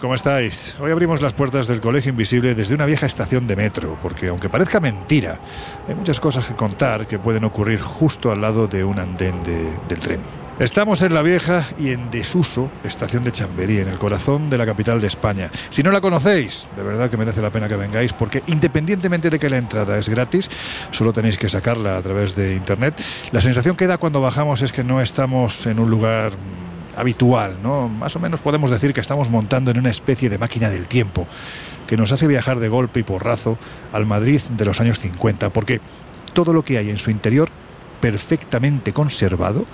¿Cómo estáis? Hoy abrimos las puertas del Colegio Invisible desde una vieja estación de metro, porque aunque parezca mentira, hay muchas cosas que contar que pueden ocurrir justo al lado de un andén de- del tren. Estamos en la vieja y en desuso estación de Chamberí, en el corazón de la capital de España. Si no la conocéis, de verdad que merece la pena que vengáis, porque independientemente de que la entrada es gratis, solo tenéis que sacarla a través de internet. La sensación que da cuando bajamos es que no estamos en un lugar habitual, ¿no? Más o menos podemos decir que estamos montando en una especie de máquina del tiempo que nos hace viajar de golpe y porrazo al Madrid de los años 50, porque todo lo que hay en su interior perfectamente conservado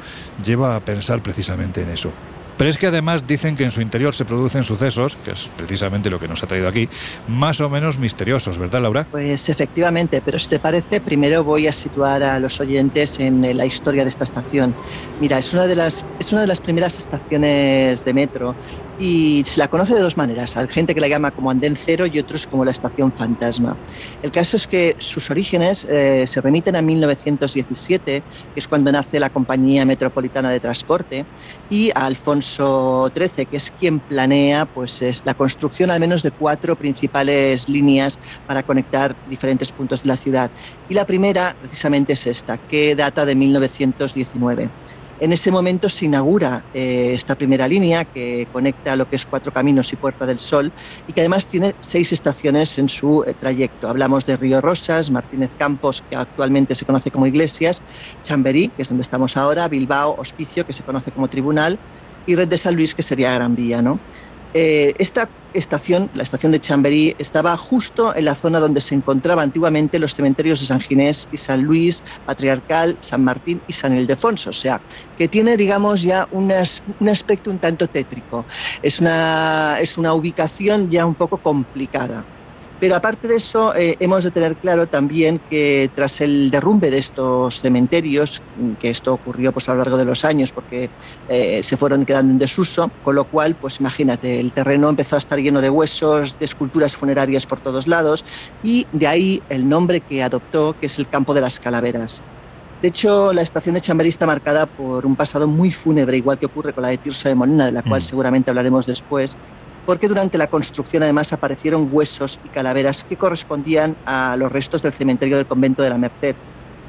lleva a pensar precisamente en eso. Pero es que además dicen que en su interior se producen sucesos, que es precisamente lo que nos ha traído aquí, más o menos misteriosos, ¿verdad, Laura? Pues efectivamente, pero si te parece, primero voy a situar a los oyentes en eh, la historia de esta estación. Mira, es una de las, es una de las primeras estaciones de metro y se la conoce de dos maneras. Hay gente que la llama como andén cero y otros como la estación fantasma. El caso es que sus orígenes eh, se remiten a 1917, que es cuando nace la Compañía Metropolitana de Transporte, y a Alfonso XIII, que es quien planea pues, es la construcción al menos de cuatro principales líneas para conectar diferentes puntos de la ciudad. Y la primera, precisamente, es esta, que data de 1919. En ese momento se inaugura eh, esta primera línea que conecta lo que es Cuatro Caminos y Puerta del Sol y que además tiene seis estaciones en su eh, trayecto. Hablamos de Río Rosas, Martínez Campos, que actualmente se conoce como Iglesias, Chamberí, que es donde estamos ahora, Bilbao, Hospicio, que se conoce como Tribunal, y Red de San Luis, que sería Gran Vía. ¿no? Eh, esta estación, la estación de Chamberí, estaba justo en la zona donde se encontraban antiguamente los cementerios de San Ginés y San Luis, Patriarcal, San Martín y San Ildefonso, o sea, que tiene, digamos, ya un aspecto un tanto tétrico. Es una, es una ubicación ya un poco complicada. Pero aparte de eso, eh, hemos de tener claro también que tras el derrumbe de estos cementerios, que esto ocurrió pues, a lo largo de los años porque eh, se fueron quedando en desuso, con lo cual, pues imagínate, el terreno empezó a estar lleno de huesos, de esculturas funerarias por todos lados, y de ahí el nombre que adoptó, que es el Campo de las Calaveras. De hecho, la estación de Chamberí está marcada por un pasado muy fúnebre, igual que ocurre con la de Tirso de Molina, de la cual Mm. seguramente hablaremos después, porque durante la construcción además aparecieron huesos y calaveras que correspondían a los restos del cementerio del convento de la Merced,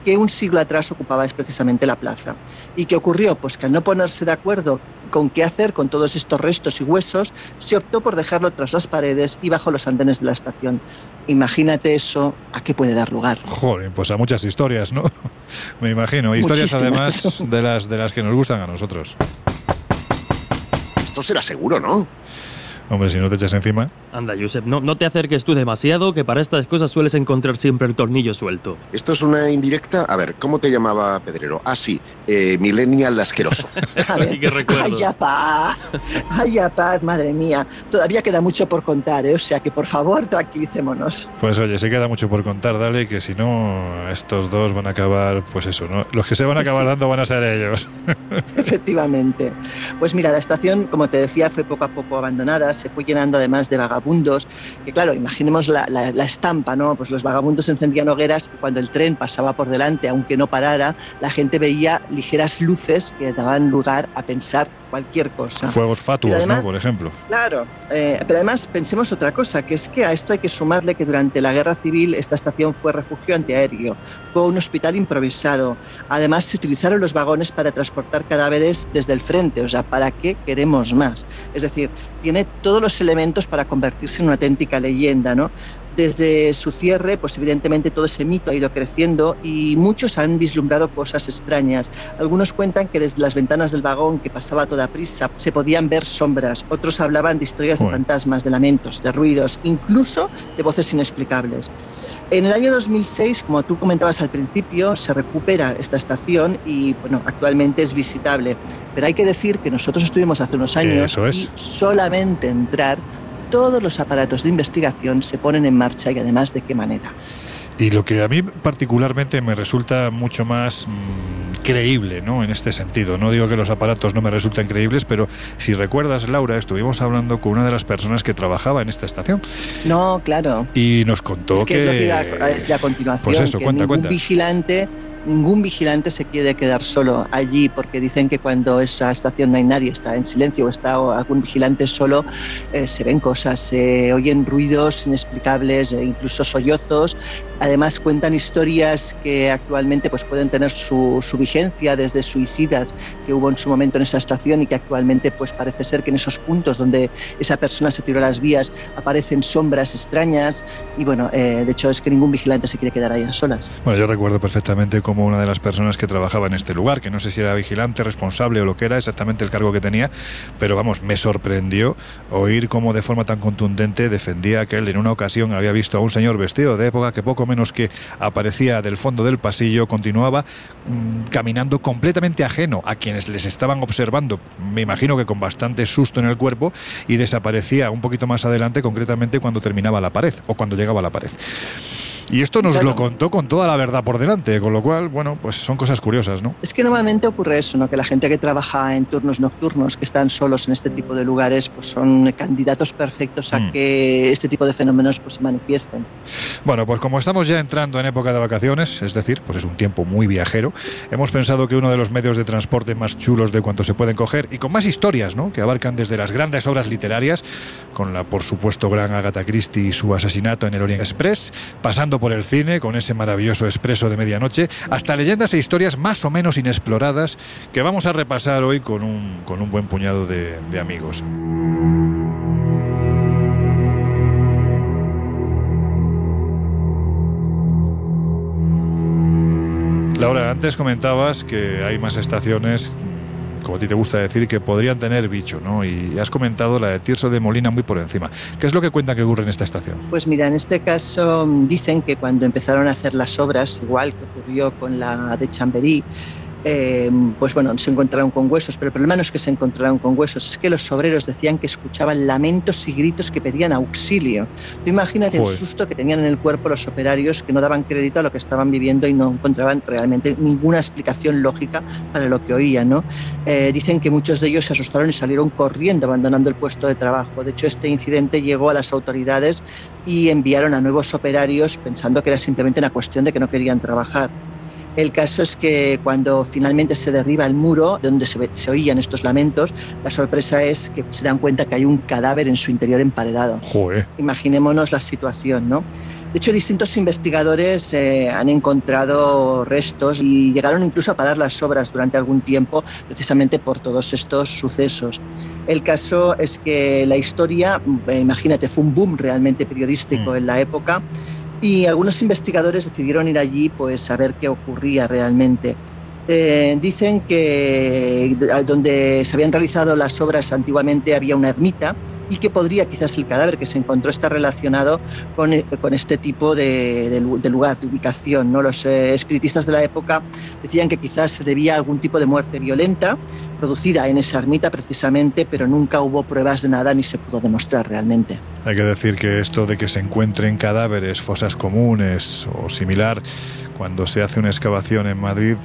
que un siglo atrás ocupaba precisamente la plaza. ¿Y qué ocurrió? Pues que al no ponerse de acuerdo con qué hacer con todos estos restos y huesos, se optó por dejarlo tras las paredes y bajo los andenes de la estación. Imagínate eso, ¿a qué puede dar lugar? Joder, pues a muchas historias, ¿no? Me imagino. Historias Muchísimas. además de las, de las que nos gustan a nosotros. Esto será seguro, ¿no? Hombre, si no te echas encima. Anda, Josep, no, no te acerques tú demasiado, que para estas cosas sueles encontrar siempre el tornillo suelto. Esto es una indirecta. A ver, ¿cómo te llamaba Pedrero? Ah, sí, eh, Millennial asqueroso. A ver, Ay, qué recuerdos. ¡Ay, ya paz! ¡Ay, ya paz, madre mía! Todavía queda mucho por contar, ¿eh? o sea que por favor tranquilicémonos. Pues oye, se queda mucho por contar, dale, que si no, estos dos van a acabar, pues eso, ¿no? Los que se van a acabar dando van a ser ellos. Efectivamente. Pues mira, la estación, como te decía, fue poco a poco abandonada se fue llenando además de vagabundos, que claro, imaginemos la, la, estampa, ¿no? Pues los vagabundos encendían hogueras y cuando el tren pasaba por delante, aunque no parara, la gente veía ligeras luces que daban lugar a pensar cualquier cosa. Fuegos fatuos, ¿no? Por ejemplo. Claro, eh, pero además pensemos otra cosa, que es que a esto hay que sumarle que durante la guerra civil esta estación fue refugio antiaéreo, fue un hospital improvisado. Además se utilizaron los vagones para transportar cadáveres desde el frente, o sea, ¿para qué queremos más? Es decir, tiene todos los elementos para convertirse en una auténtica leyenda, ¿no? Desde su cierre, pues evidentemente todo ese mito ha ido creciendo y muchos han vislumbrado cosas extrañas. Algunos cuentan que desde las ventanas del vagón que pasaba a toda prisa se podían ver sombras, otros hablaban de historias de fantasmas, de lamentos, de ruidos, incluso de voces inexplicables. En el año 2006, como tú comentabas al principio, se recupera esta estación y bueno, actualmente es visitable. Pero hay que decir que nosotros estuvimos hace unos años y solamente entrar todos los aparatos de investigación se ponen en marcha y además de qué manera. Y lo que a mí particularmente me resulta mucho más mm, creíble, ¿no? En este sentido. No digo que los aparatos no me resulten creíbles, pero si recuerdas, Laura, estuvimos hablando con una de las personas que trabajaba en esta estación. No, claro. Y nos contó que... que... Es a continuación. Pues eso, cuenta, cuenta. vigilante ningún vigilante se quiere quedar solo allí porque dicen que cuando esa estación no hay nadie, está en silencio o está algún vigilante solo, eh, se ven cosas, se oyen ruidos inexplicables, e incluso sollozos. Además cuentan historias que actualmente pues, pueden tener su, su, vigencia desde suicidas que hubo en su momento en esa estación y que actualmente pues, parece ser que en esos puntos donde esa persona se tiró a las vías aparecen sombras extrañas y bueno, eh, de hecho es que ningún vigilante se quiere quedar ahí a solas. Bueno, yo recuerdo perfectamente cómo como una de las personas que trabajaba en este lugar, que no sé si era vigilante, responsable o lo que era exactamente el cargo que tenía, pero vamos, me sorprendió oír cómo de forma tan contundente defendía que él en una ocasión había visto a un señor vestido de época que poco menos que aparecía del fondo del pasillo, continuaba mm, caminando completamente ajeno a quienes les estaban observando, me imagino que con bastante susto en el cuerpo, y desaparecía un poquito más adelante, concretamente cuando terminaba la pared o cuando llegaba a la pared. Y esto nos lo contó con toda la verdad por delante, con lo cual, bueno, pues son cosas curiosas, ¿no? Es que normalmente ocurre eso, ¿no? Que la gente que trabaja en turnos nocturnos, que están solos en este tipo de lugares, pues son candidatos perfectos a mm. que este tipo de fenómenos pues, se manifiesten. Bueno, pues como estamos ya entrando en época de vacaciones, es decir, pues es un tiempo muy viajero, hemos pensado que uno de los medios de transporte más chulos de cuanto se pueden coger y con más historias, ¿no? Que abarcan desde las grandes obras literarias, con la, por supuesto, gran Agatha Christie y su asesinato en el Orient Express, pasando por el cine con ese maravilloso expreso de medianoche, hasta leyendas e historias más o menos inexploradas que vamos a repasar hoy con un, con un buen puñado de, de amigos. Laura, antes comentabas que hay más estaciones como a ti te gusta decir, que podrían tener bicho, ¿no? Y has comentado la de Tirso de Molina muy por encima. ¿Qué es lo que cuenta que ocurre en esta estación? Pues mira, en este caso mm, dicen que cuando empezaron a hacer las obras, igual que ocurrió con la de Chamberí, eh, pues bueno, se encontraron con huesos, pero el problema no es que se encontraron con huesos, es que los obreros decían que escuchaban lamentos y gritos que pedían auxilio. Tú imagínate el susto que tenían en el cuerpo los operarios que no daban crédito a lo que estaban viviendo y no encontraban realmente ninguna explicación lógica para lo que oían. ¿no? Eh, dicen que muchos de ellos se asustaron y salieron corriendo, abandonando el puesto de trabajo. De hecho, este incidente llegó a las autoridades y enviaron a nuevos operarios pensando que era simplemente una cuestión de que no querían trabajar. El caso es que cuando finalmente se derriba el muro donde se, oían estos lamentos, la sorpresa es que se dan cuenta que hay un cadáver en su interior emparedado. Imaginémonos la situación, ¿no? De hecho, distintos investigadores eh, han encontrado restos y llegaron incluso a parar las obras durante algún tiempo precisamente por todos estos sucesos. El caso es que la historia, eh, imagínate, fue un boom realmente periodístico mm. en la época y algunos investigadores decidieron ir allí pues a ver qué ocurría realmente. Eh, dicen que donde se habían realizado las obras antiguamente había una ermita y que podría quizás el cadáver que se encontró estar relacionado con, eh, con este tipo de, lugar, de ubicación. ¿no? Los eh, espiritistas de la época decían que quizás se debía a algún tipo de muerte violenta producida en esa ermita precisamente, pero nunca hubo pruebas de nada ni se pudo demostrar realmente. Hay que decir que esto de que se encuentren cadáveres, fosas comunes o similar, cuando se hace una excavación en Madrid,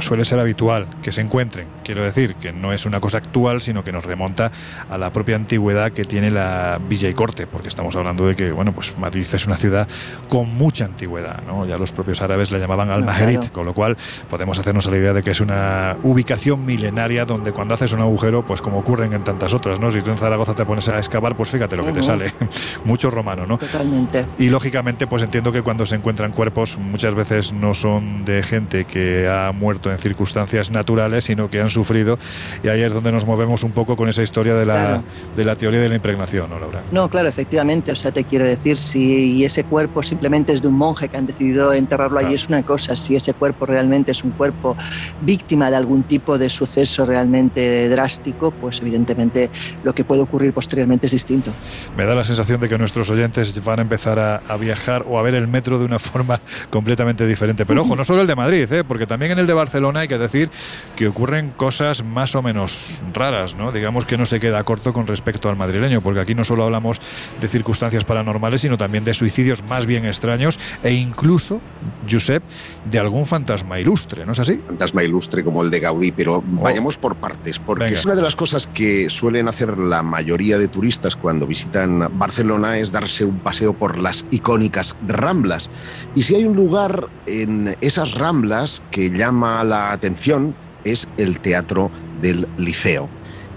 suele ser habitual que se encuentren. Quiero decir que no es una cosa actual, sino que nos remonta a la propia antigüedad que tiene la Villa y Corte, porque estamos hablando de que, bueno, pues Madrid es una ciudad con mucha antigüedad, ¿no? Ya los propios árabes la llamaban Al-Majerit, con lo cual podemos hacernos a la idea de que es una ubicación milenaria donde cuando haces un agujero, pues como ocurren en tantas otras, ¿no? Si tú en Zaragoza te pones a excavar, pues fíjate lo que te sale. Mucho romano, ¿no? Totalmente. Y lógicamente, pues entiendo que cuando se encuentran cuerpos, muchas veces no son de gente que ha muerto en circunstancias naturales, sino que han sufrido. Y ahí es donde nos movemos un poco con esa historia de la, de la teoría de la impregnación, ¿no, Laura? No, claro, efectivamente. O sea, te quiero decir, si ese cuerpo simplemente es de un monje que han decidido enterrarlo allí, es una cosa. Si ese cuerpo realmente es un cuerpo víctima de algún tipo de suceso realmente drástico, pues evidentemente lo que puede ocurrir posteriormente es distinto. Me da la sensación de que nuestros oyentes van a empezar a, a viajar o a ver el metro de una forma completamente diferente. Pero ojo, no solo el de Madrid, ¿eh? porque también en el de Barcelona hay que decir que ocurren cosas más o menos raras, ¿no? Digamos que no se queda corto con respecto al madrileño, porque aquí no solo hablamos de circunstancias paranormales, sino también de suicidios más bien extraños e incluso, Josep, de algún fantasma ilustre, ¿no es así? Fantasma ilustre como el de Gaudí, pero oh. vayamos por partes, porque es una de las cosas que suelen hacer la mayoría de turistas cuando visitan Barcelona es darse un paseo por las icónicas Ramblas. Y si hay un lugar en esas Ramblas que llama la atención es el Teatro del Liceo.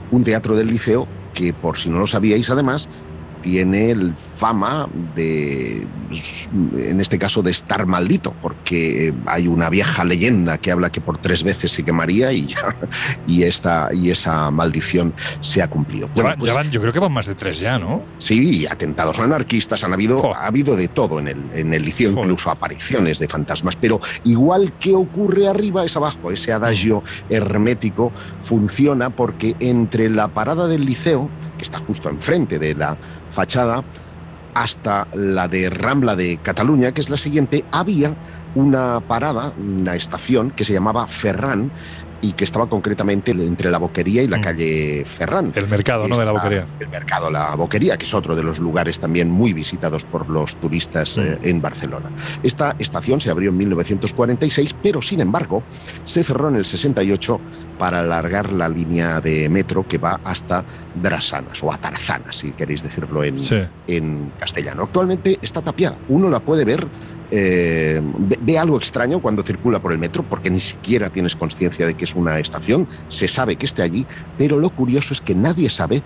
Un teatro del Liceo que, por si no lo sabíais, además, tiene el fama de, en este caso, de estar maldito, porque hay una vieja leyenda que habla que por tres veces se quemaría y, ya, y, esta, y esa maldición se ha cumplido. Bueno, ya, van, yo creo que van más de tres ya, ¿no? Sí, atentados anarquistas, han habido, ha habido de todo en el, en el liceo, incluso apariciones de fantasmas, pero igual que ocurre arriba es abajo, ese adagio hermético funciona porque entre la parada del liceo, que está justo enfrente de la fachada hasta la de Rambla de Cataluña, que es la siguiente, había una parada, una estación que se llamaba Ferran, y que estaba concretamente entre la Boquería y la mm. calle Ferran. El mercado, ¿no? De la Boquería. El mercado, la Boquería, que es otro de los lugares también muy visitados por los turistas eh, mm. en Barcelona. Esta estación se abrió en 1946, pero sin embargo se cerró en el 68 para alargar la línea de metro que va hasta Drasanas o Atarazanas, si queréis decirlo en, en castellano. Actualmente está tapiada. Uno la puede ver eh, ve, algo extraño cuando circula por el metro, porque ni siquiera tienes conciencia de que es una estación, se sabe que esté allí, pero lo curioso es que nadie sabe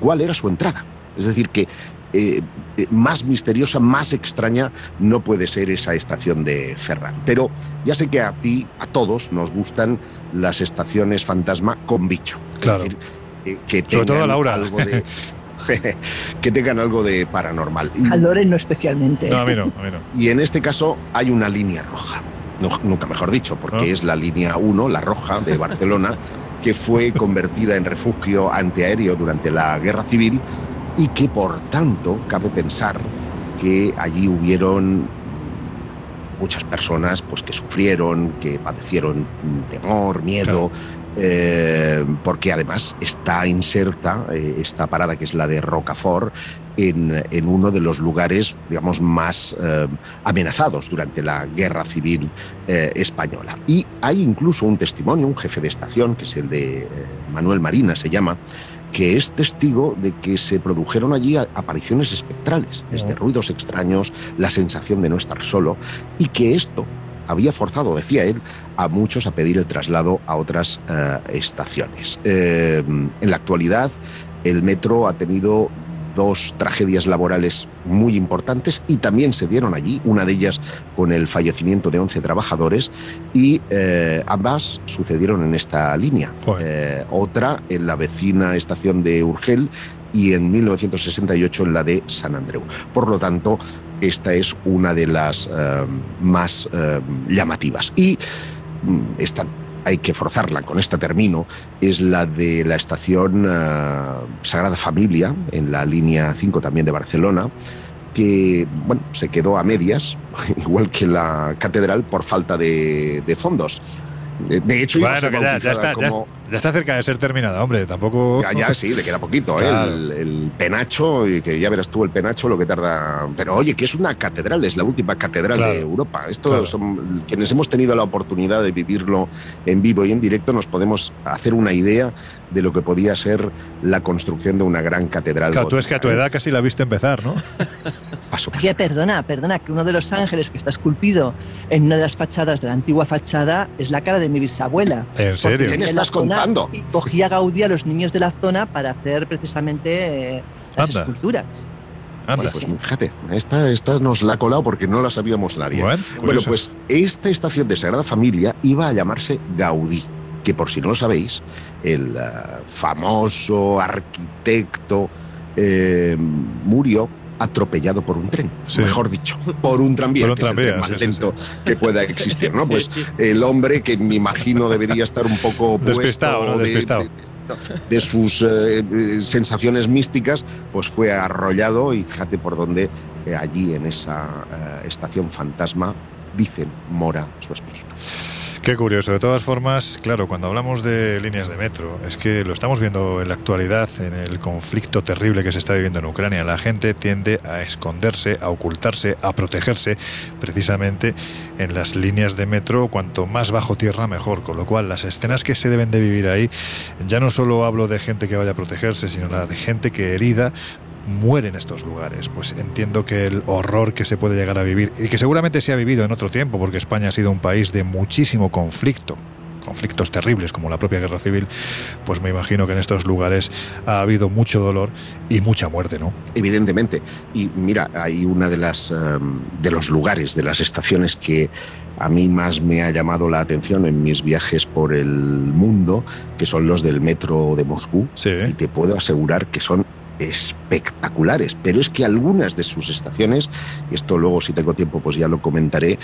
cuál era su entrada. Es decir, que eh, eh, más misteriosa, más extraña no puede ser esa estación de Ferran. Pero ya sé que a ti, a todos, nos gustan las estaciones fantasma con bicho. Claro. que Sobre todo Laura. Algo de, que tengan algo de paranormal. A Loren no especialmente. No, a mí no, Y en este caso hay una línea roja, nunca mejor dicho, porque es la línea 1, la roja de Barcelona, que fue convertida en refugio antiaéreo durante la Guerra Civil y que por tanto cabe pensar que allí hubieron muchas personas pues que sufrieron, que padecieron temor, miedo, eh, porque además está inserta eh, esta parada que es la de Rocafort en, en uno de los lugares, digamos, más eh, amenazados durante la Guerra Civil Española. Y hay incluso un testimonio, un jefe de estación, que es el de Manuel Marina, se llama, que es testigo de que se produjeron allí apariciones espectrales, desde ruidos extraños, la sensación de no estar solo, y que esto había forzado, decía él, a muchos a pedir el traslado a otras eh, estaciones. Eh, en la actualidad, el metro ha tenido dos tragedias laborales muy importantes y también se dieron allí, una de ellas con el fallecimiento de 11 trabajadores y eh, ambas sucedieron en esta línea. otra en la vecina estación de Urgel y en 1968 en la de San Andreu. Por lo tanto, esta es una de las eh, más eh, llamativas. Y mm, esta hay que forzarla, con esta termino, es la de la estación eh, Sagrada Familia, en la línea 5 también de Barcelona, que bueno, se quedó a medias, igual que la catedral, por falta de, fondos. De hecho, bueno, que ya, está, ya, está cerca de ser terminada, hombre, tampoco... Ya, ya, sí, le queda poquito, ¿eh? el, penacho, y que ya verás tú el penacho lo que tarda... Pero oye, que es una catedral, es la última catedral de Europa. Esto son quienes hemos tenido la oportunidad de vivirlo en vivo y en directo, nos podemos hacer una idea de lo que podía ser la construcción de una gran catedral. Claro, tú es que a tu edad casi la viste empezar, ¿no? Oye, perdona, perdona, que uno de los ángeles que está esculpido en una de las fachadas de la antigua fachada es la cara de mi bisabuela. ¿En serio? ¿Qué estás contando? Y cogía Gaudí a los niños de la zona para hacer precisamente eh, las esculturas. Anda. pues fíjate, esta, esta nos la ha colado porque no la sabíamos nadie. Bueno, pues esta estación de Sagrada Familia iba a llamarse Gaudí, que por si no lo sabéis, el eh, famoso arquitecto eh, murió atropellado por un tren, mejor dicho, por un tranvía, por un tranvía, más lento que pueda existir, ¿no? Pues el hombre que me imagino debería estar un poco despistado, despistado. De, sus eh, sensaciones místicas, pues fue arrollado y fíjate por dónde eh, allí en esa eh, estación fantasma dicen mora su esposo. Qué curioso. De todas formas, claro, cuando hablamos de líneas de metro, es que lo estamos viendo en la actualidad, en el conflicto terrible que se está viviendo en Ucrania. La gente tiende a esconderse, a ocultarse, a protegerse precisamente en las líneas de metro. Cuanto más bajo tierra, mejor. Con lo cual, las escenas que se deben de vivir ahí, ya no solo hablo de gente que vaya a protegerse, sino la de gente que herida muere en estos lugares. Pues entiendo que el horror que se puede llegar a vivir y que seguramente se ha vivido en otro tiempo, porque España ha sido un país de muchísimo conflicto, conflictos terribles como la propia guerra civil, pues me imagino que en estos lugares ha habido mucho dolor y mucha muerte, ¿no? Evidentemente. Y mira, hay una de las em, de los lugares, de las estaciones que a mí más me ha llamado la atención en mis viajes por el mundo, que son los del metro de Moscú. Y te puedo asegurar que son espectaculares, pero es que algunas de sus estaciones, y esto luego si tengo tiempo pues ya lo comentaré,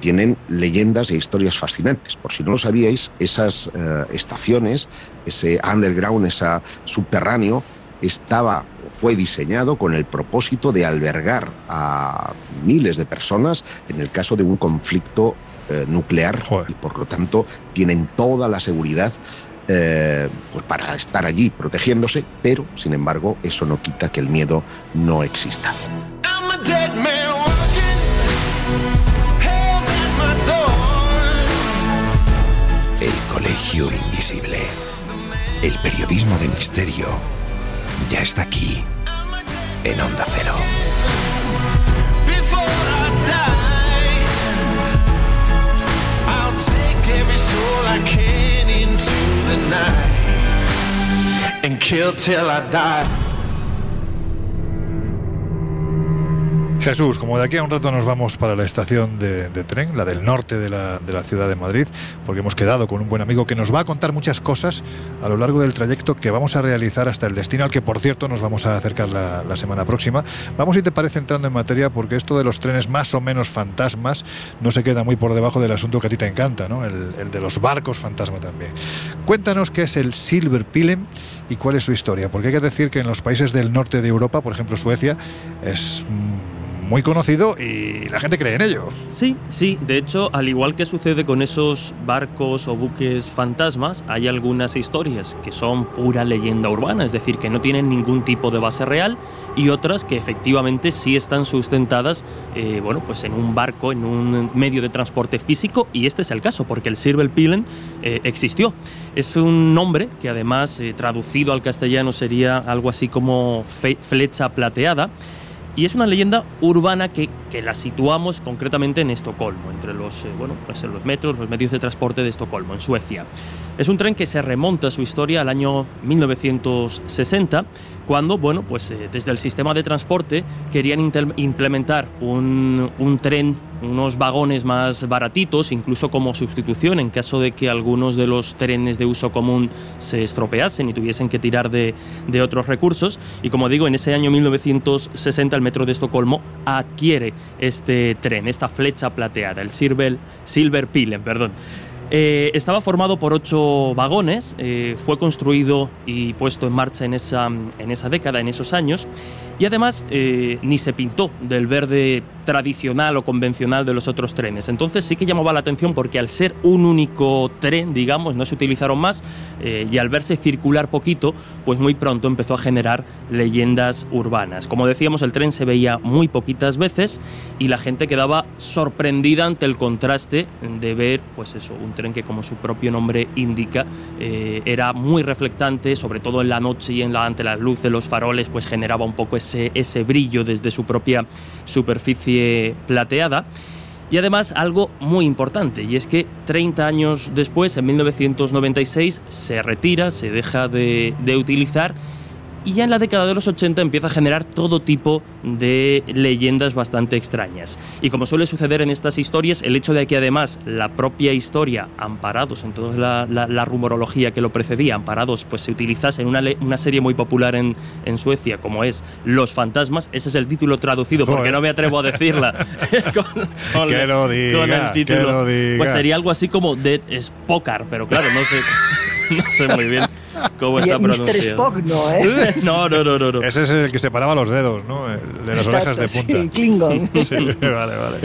tienen leyendas e historias fascinantes. Por si no lo sabíais, esas eh, estaciones, ese underground, ese subterráneo, estaba fue diseñado con el propósito de albergar a miles de personas en el caso de un conflicto eh, nuclear y por lo tanto tienen toda la seguridad eh, pues para estar allí protegiéndose, pero sin embargo eso no quita que el miedo no exista. El Colegio Invisible. El periodismo de misterio ya está aquí, en Onda Cero. And kill till I die. Jesús, como de aquí a un rato nos vamos para la estación de, tren, la del norte de la, de la, ciudad de Madrid, porque hemos quedado con un buen amigo que nos va a contar muchas cosas a lo largo del trayecto que vamos a realizar hasta el destino, al que por cierto nos vamos a acercar la, semana próxima. Vamos, si te parece, entrando en materia, porque esto de los trenes más o menos fantasmas no se queda muy por debajo del asunto que a ti te encanta, ¿no? el, de los barcos fantasma también. Cuéntanos qué es el Silver Pilem y cuál es su historia, porque hay que decir que en los países del norte de Europa, por ejemplo Suecia, es muy conocido y la gente cree en ello. Sí, sí. De hecho, al igual que sucede con esos barcos o buques fantasmas, hay algunas historias que son pura leyenda urbana, es decir, que no tienen ningún tipo de base real, y otras que efectivamente sí están sustentadas, eh, bueno, pues en un barco, en un medio de transporte físico, y este es el caso, porque el Silver Pilen eh, existió. Es un nombre que además eh, traducido al castellano sería algo así como flecha plateada y es una leyenda urbana que, que la situamos concretamente en Estocolmo, entre los, eh, bueno, pues en los metros, los medios de transporte de Estocolmo, en Suecia. Es un tren que se remonta a su historia al año 1960, cuando, bueno, pues eh, desde el sistema de transporte querían implementar un, tren, unos vagones más baratitos, incluso como sustitución en caso de que algunos de los trenes de uso común se estropeasen y tuviesen que tirar de, otros recursos. Y como digo, en ese año 1960 el metro de Estocolmo adquiere este tren, esta flecha plateada, el Silver, Silver perdón. Eh, estaba formado por ocho vagones, eh, fue construido y puesto en marcha en esa, en esa década, en esos años, y además eh, ni se pintó del verde tradicional o convencional de los otros trenes. Entonces sí que llamaba la atención porque al ser un único tren, digamos, no se utilizaron más eh, y al verse circular poquito, pues muy pronto empezó a generar leyendas urbanas. Como decíamos, el tren se veía muy poquitas veces y la gente quedaba sorprendida ante el contraste de ver, pues eso, un tren que como su propio nombre indica, eh, era muy reflectante, sobre todo en la noche y en la, ante la luz de los faroles, pues generaba un poco ese, ese brillo desde su propia superficie plateada. Y además algo muy importante, y es que 30 años después, en 1996, se retira, se deja de, de utilizar y ya en la década de los 80 empieza a generar todo tipo de leyendas bastante extrañas. Y como suele suceder en estas historias, el hecho de que además la propia historia, amparados en toda la, rumorología que lo precedía, amparados, pues se utilizase en una, una serie muy popular en, en, Suecia como es Los Fantasmas, ese es el título traducido, porque no me atrevo a decirla con, que lo diga, el título. Pues sería algo así como Dead Spokar, pero claro, no sé, no sé muy bien. ¿Cómo está Mr. Spock no, ¿eh? no, no, no, no, Ese es el que separaba los dedos, ¿no? El de las orejas de punta. Sí, Klingon. sí, vale, vale.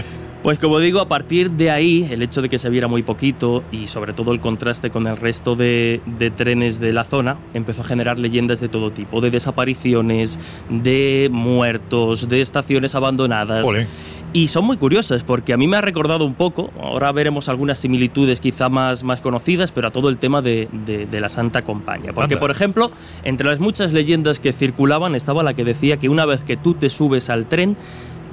Pues como digo, a partir de ahí, el hecho de que se viera muy poquito y sobre todo el contraste con el resto de, de, trenes de la zona, empezó a generar leyendas de todo tipo, de desapariciones, de muertos, de estaciones abandonadas. Y son muy curiosas porque a mí me ha recordado un poco, ahora veremos algunas similitudes quizá más, más conocidas, pero a todo el tema de, de, de la Santa Compañía. Porque, Anda. por ejemplo, entre las muchas leyendas que circulaban estaba la que decía que una vez que tú te subes al tren,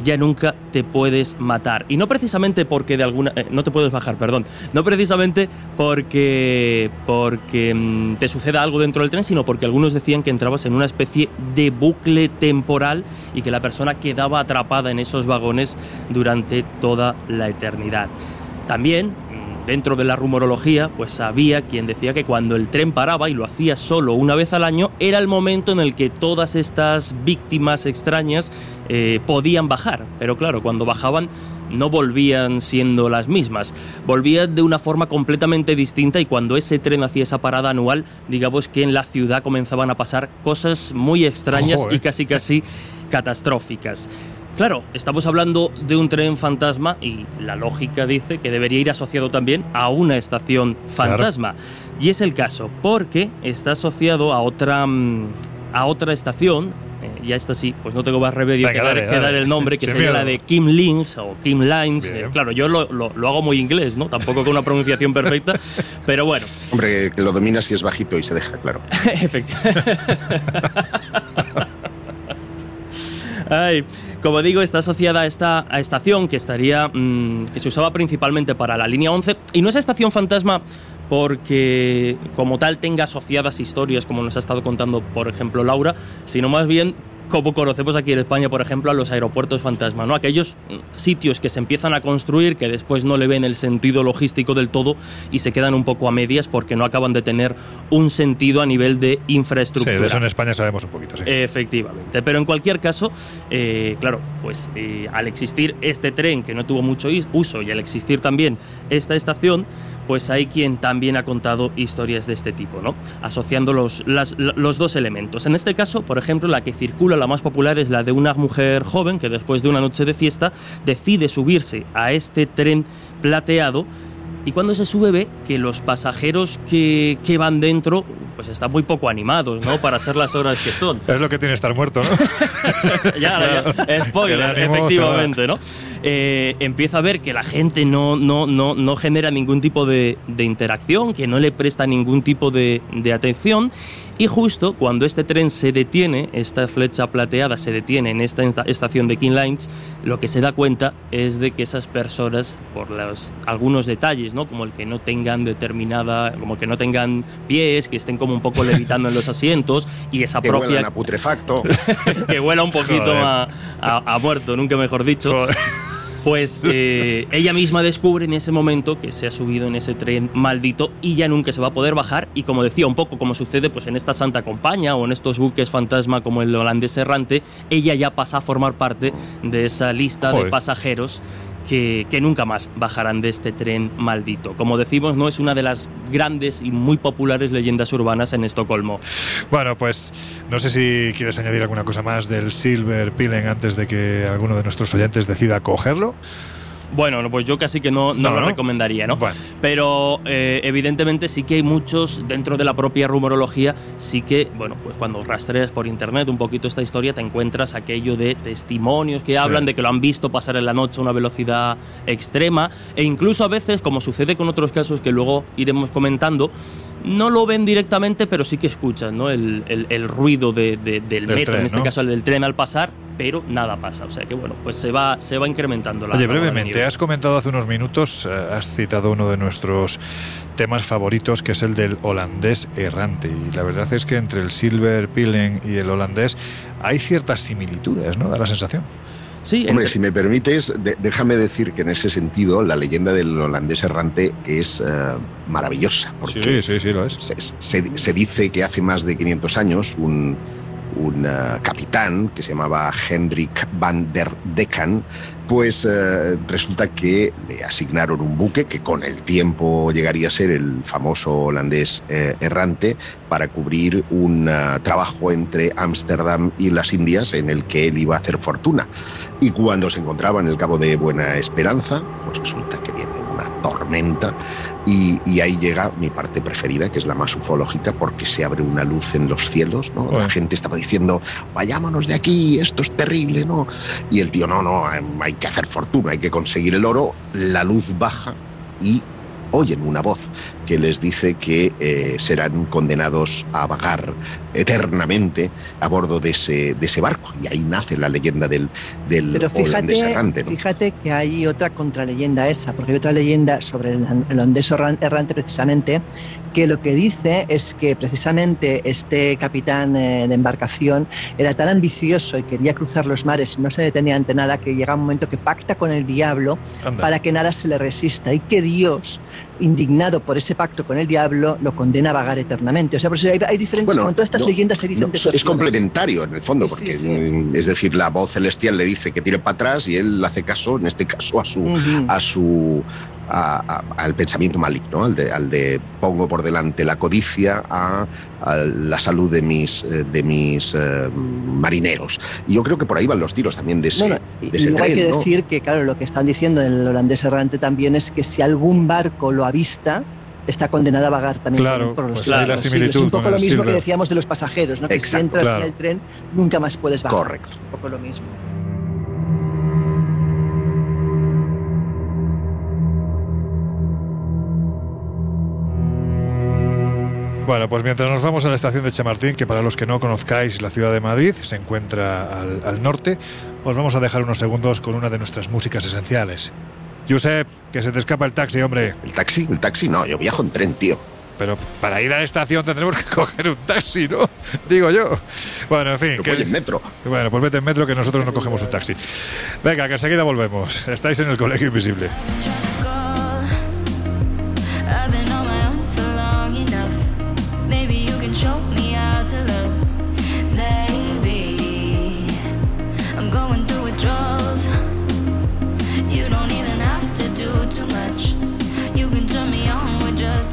ya nunca te puedes matar. Y no precisamente porque de alguna... Eh, no te puedes bajar, perdón. No precisamente porque, porque mmm, te suceda algo dentro del tren, sino porque algunos decían que entrabas en una especie de bucle temporal y que la persona quedaba atrapada en esos vagones durante toda la eternidad. También dentro de la rumorología, pues había quien decía que cuando el tren paraba y lo hacía solo una vez al año, era el momento en el que todas estas víctimas extrañas eh, podían bajar. Pero claro, cuando bajaban no volvían siendo las mismas, volvían de una forma completamente distinta y cuando ese tren hacía esa parada anual, digamos que en la ciudad comenzaban a pasar cosas muy extrañas Ojo, eh. y casi casi catastróficas. Claro, estamos hablando de un tren fantasma y la lógica dice que debería ir asociado también a una estación fantasma. Claro. Y es el caso, porque está asociado a otra, mm, a otra estación, eh, ya esta sí, pues no tengo más remedio Venga, que, dar, dale, que dar dale. el nombre, que sería la de Kim Links o Kim Lines. Eh, claro, yo lo, lo- lo hago muy inglés, ¿no? Tampoco con una pronunciación perfecta, pero bueno, Hombre, que lo domina si es bajito y se deja, claro. Efectivamente. Ay, como digo, está asociada a esta estación que estaría mmm, que se usaba principalmente para la línea 11 y no es estación fantasma porque como tal tenga asociadas historias como nos ha estado contando por ejemplo Laura, sino más bien como conocemos aquí en España, por ejemplo, a los aeropuertos fantasma, ¿no? Aquellos sitios que se empiezan a construir que después no le ven el sentido logístico del todo y se quedan un poco a medias porque no acaban de tener un sentido a nivel de Sí, infraestructura. de eso en España sabemos un poquito, sí. Efectivamente, pero en cualquier caso, eh, claro, pues eh, al existir este tren que no tuvo mucho uso y al existir también esta estación, pues hay quien también ha contado historias de este tipo, ¿no? Asociando los, los dos elementos. En este caso, por ejemplo, la que circula, la más popular, es la de una mujer joven que después de una noche de fiesta decide subirse a este tren plateado y cuando se sube ve que los pasajeros que, que van dentro pues están muy poco animados, ¿no? Para ser las horas que son. Es lo que tiene estar muerto, ¿no? ya, ya, spoiler, efectivamente, ¿no? Eh, empieza a ver que la gente no, no, no, no genera ningún tipo de, de interacción, que no le presta ningún tipo de, de atención. Y justo cuando este tren se detiene, esta flecha plateada se detiene en esta esta- estación de King Lines, lo que se da cuenta es de que esas personas, por los, algunos detalles, ¿no? como el que no tengan determinada, como que no tengan pies, que estén como un poco levitando en los asientos, y esa Que propia a putrefacto. que huela un poquito a, a- a muerto, nunca mejor dicho, Joder. Pues eh, ella misma descubre en ese momento que se ha subido en ese tren maldito y ya nunca se va a poder bajar. Y como decía, un poco como sucede pues, en esta Santa Compañía o en estos buques fantasma como el holandés errante, ella ya pasa a formar parte de esa lista de pasajeros. Que, nunca más bajarán de este tren maldito. Como decimos, no es una de las grandes y muy populares leyendas urbanas en Estocolmo. Bueno, pues No sé si quieres añadir alguna cosa más del Silver Pilen antes de que alguno de nuestros oyentes decida cogerlo. Bueno, pues yo casi que no, no, lo recomendaría, ¿no? Pero eh, evidentemente sí que hay muchos dentro de la propia rumorología, sí que, bueno, pues cuando rastreas por internet un poquito esta historia, te encuentras aquello de testimonios que hablan de que lo han visto pasar en la noche a una velocidad extrema, e incluso a veces, como sucede con otros casos que luego iremos comentando, no lo ven directamente, pero sí que escuchan ¿no? el, ruido del, metro, en este caso el del tren al pasar, pero nada pasa. O sea que bueno, pues se va, se va incrementando la. Oye, brevemente, has comentado hace unos minutos, eh, has citado uno de nuestros temas favoritos, que es el del holandés errante. Y la verdad es que entre el Silver Pilen y el holandés hay ciertas similitudes, ¿no? Da la sensación. Sí, Hombre, si me permites, déjame decir que en ese sentido la leyenda del holandés errante es eh, maravillosa. Porque sí, sí, sí, lo es. Se, se, dice que hace más de 500 años un, un eh, capitán que se llamaba Hendrik van der Decken, pues eh, resulta que le asignaron un buque que con el tiempo llegaría a ser el famoso holandés eh, errante para cubrir un trabajo entre Ámsterdam y las Indias en el que él iba a hacer fortuna. Y cuando se encontraba en el Cabo de Buena Esperanza, pues resulta que viene una tormenta y, ahí llega mi parte preferida, que es la más ufológica, porque se abre una luz en los cielos, ¿no? La gente estaba diciendo, vayámonos de aquí, esto es terrible, ¿no? Y el tío, no, no, hay que hacer fortuna, hay que conseguir el oro, la luz baja y oyen una voz que les dice que eh, serán condenados a vagar eternamente a bordo de ese, de ese barco. Y ahí nace la leyenda del, del Pero fíjate, errante. Fíjate que hay otra contraleyenda esa, porque hay otra leyenda sobre el, el holandés errante precisamente, que lo que dice es que precisamente este capitán eh, de embarcación era tan ambicioso y quería cruzar los mares y no se detenía ante nada que llega un momento que pacta con el diablo para que nada se le resista y que Dios, indignado por ese pacto con el diablo, lo condena a vagar eternamente. O sea, por eso hay, diferentes, con todas estas leyendas hay diferentes. es complementario en el fondo, porque es decir, la voz celestial le dice que tire para atrás y él hace caso, en este caso, a su, a su al pensamiento maligno, al de, al de pongo por delante la codicia a, la salud de mis, eh, de mis eh, marineros. Y yo creo que por ahí van los tiros también de ese, y Hay que decir que, claro, lo que están diciendo en el holandés errante también es que si algún barco lo avista, está condenado a vagar también claro, por los pues la similitud Es un poco lo mismo que decíamos de los pasajeros, ¿no? que si entras en el tren nunca más puedes bajar. Correcto. Un poco lo mismo. Bueno, pues mientras nos vamos a la estación de Chamartín, que para los que no conozcáis la ciudad de Madrid se encuentra al, norte, os vamos a dejar unos segundos con una de nuestras músicas esenciales. Josep, que se te escapa el taxi, hombre. ¿El taxi? ¿El taxi? No, yo viajo en tren, tío. Pero para ir a la estación tendremos que coger un taxi, ¿no? Digo yo. Bueno, en fin. Que, en metro. Bueno, pues vete en metro que nosotros no cogemos un taxi. Venga, que enseguida volvemos. Estáis en el Colegio Invisible.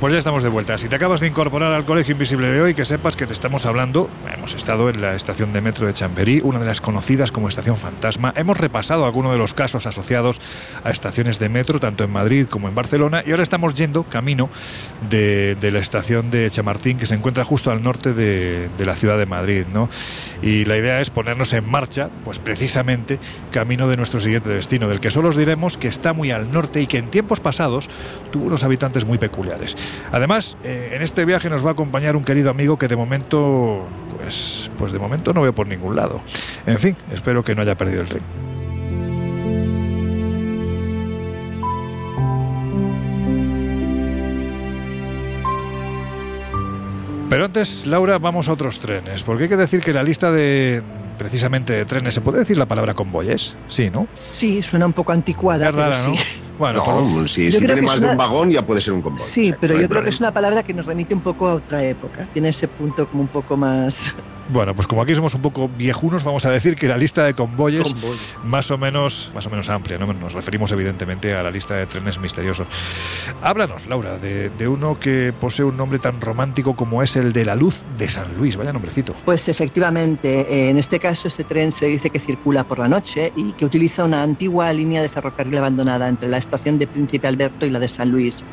Pues ya estamos de vuelta. Si te acabas de incorporar al Colegio Invisible de hoy, que sepas que te estamos hablando. Hemos estado en la estación de metro de Chamberí, una de las conocidas como estación fantasma. Hemos repasado algunos de los casos asociados a estaciones de metro, tanto en Madrid como en Barcelona. Y ahora estamos yendo camino de, la estación de Chamartín, que se encuentra justo al norte de, la ciudad de Madrid. ¿no? Y la idea es ponernos en marcha, pues precisamente camino de nuestro siguiente destino, del que solo os diremos que está muy al norte y que en tiempos pasados tuvo unos habitantes muy peculiares. Además, eh, en este viaje nos va a acompañar un querido amigo que de momento, pues, pues de momento no veo por ningún lado. En fin, espero que no haya perdido el tren. Pero antes, Laura, vamos a otros trenes, porque hay que decir que la lista de, precisamente de trenes, ¿se puede decir la palabra convoyes? Sí, ¿no? Sí, suena un poco anticuada. Es rara, ¿no? Bueno, si, tiene más de un vagón ya puede ser un convoy. Sí, pero yo creo que es una palabra que nos remite un poco a otra época. Tiene ese punto como un poco más bueno, pues como aquí somos un poco viejunos, vamos a decir que la lista de convoyes más o menos más o menos amplia, ¿no? Nos referimos evidentemente a la lista de trenes misteriosos. Háblanos, Laura, de, uno que posee un nombre tan romántico como es el de la luz de San Luis. Vaya nombrecito. Pues efectivamente, en este caso este tren se dice que circula por la noche y que utiliza una antigua línea de ferrocarril abandonada entre la estación de Príncipe Alberto y la de San Luis.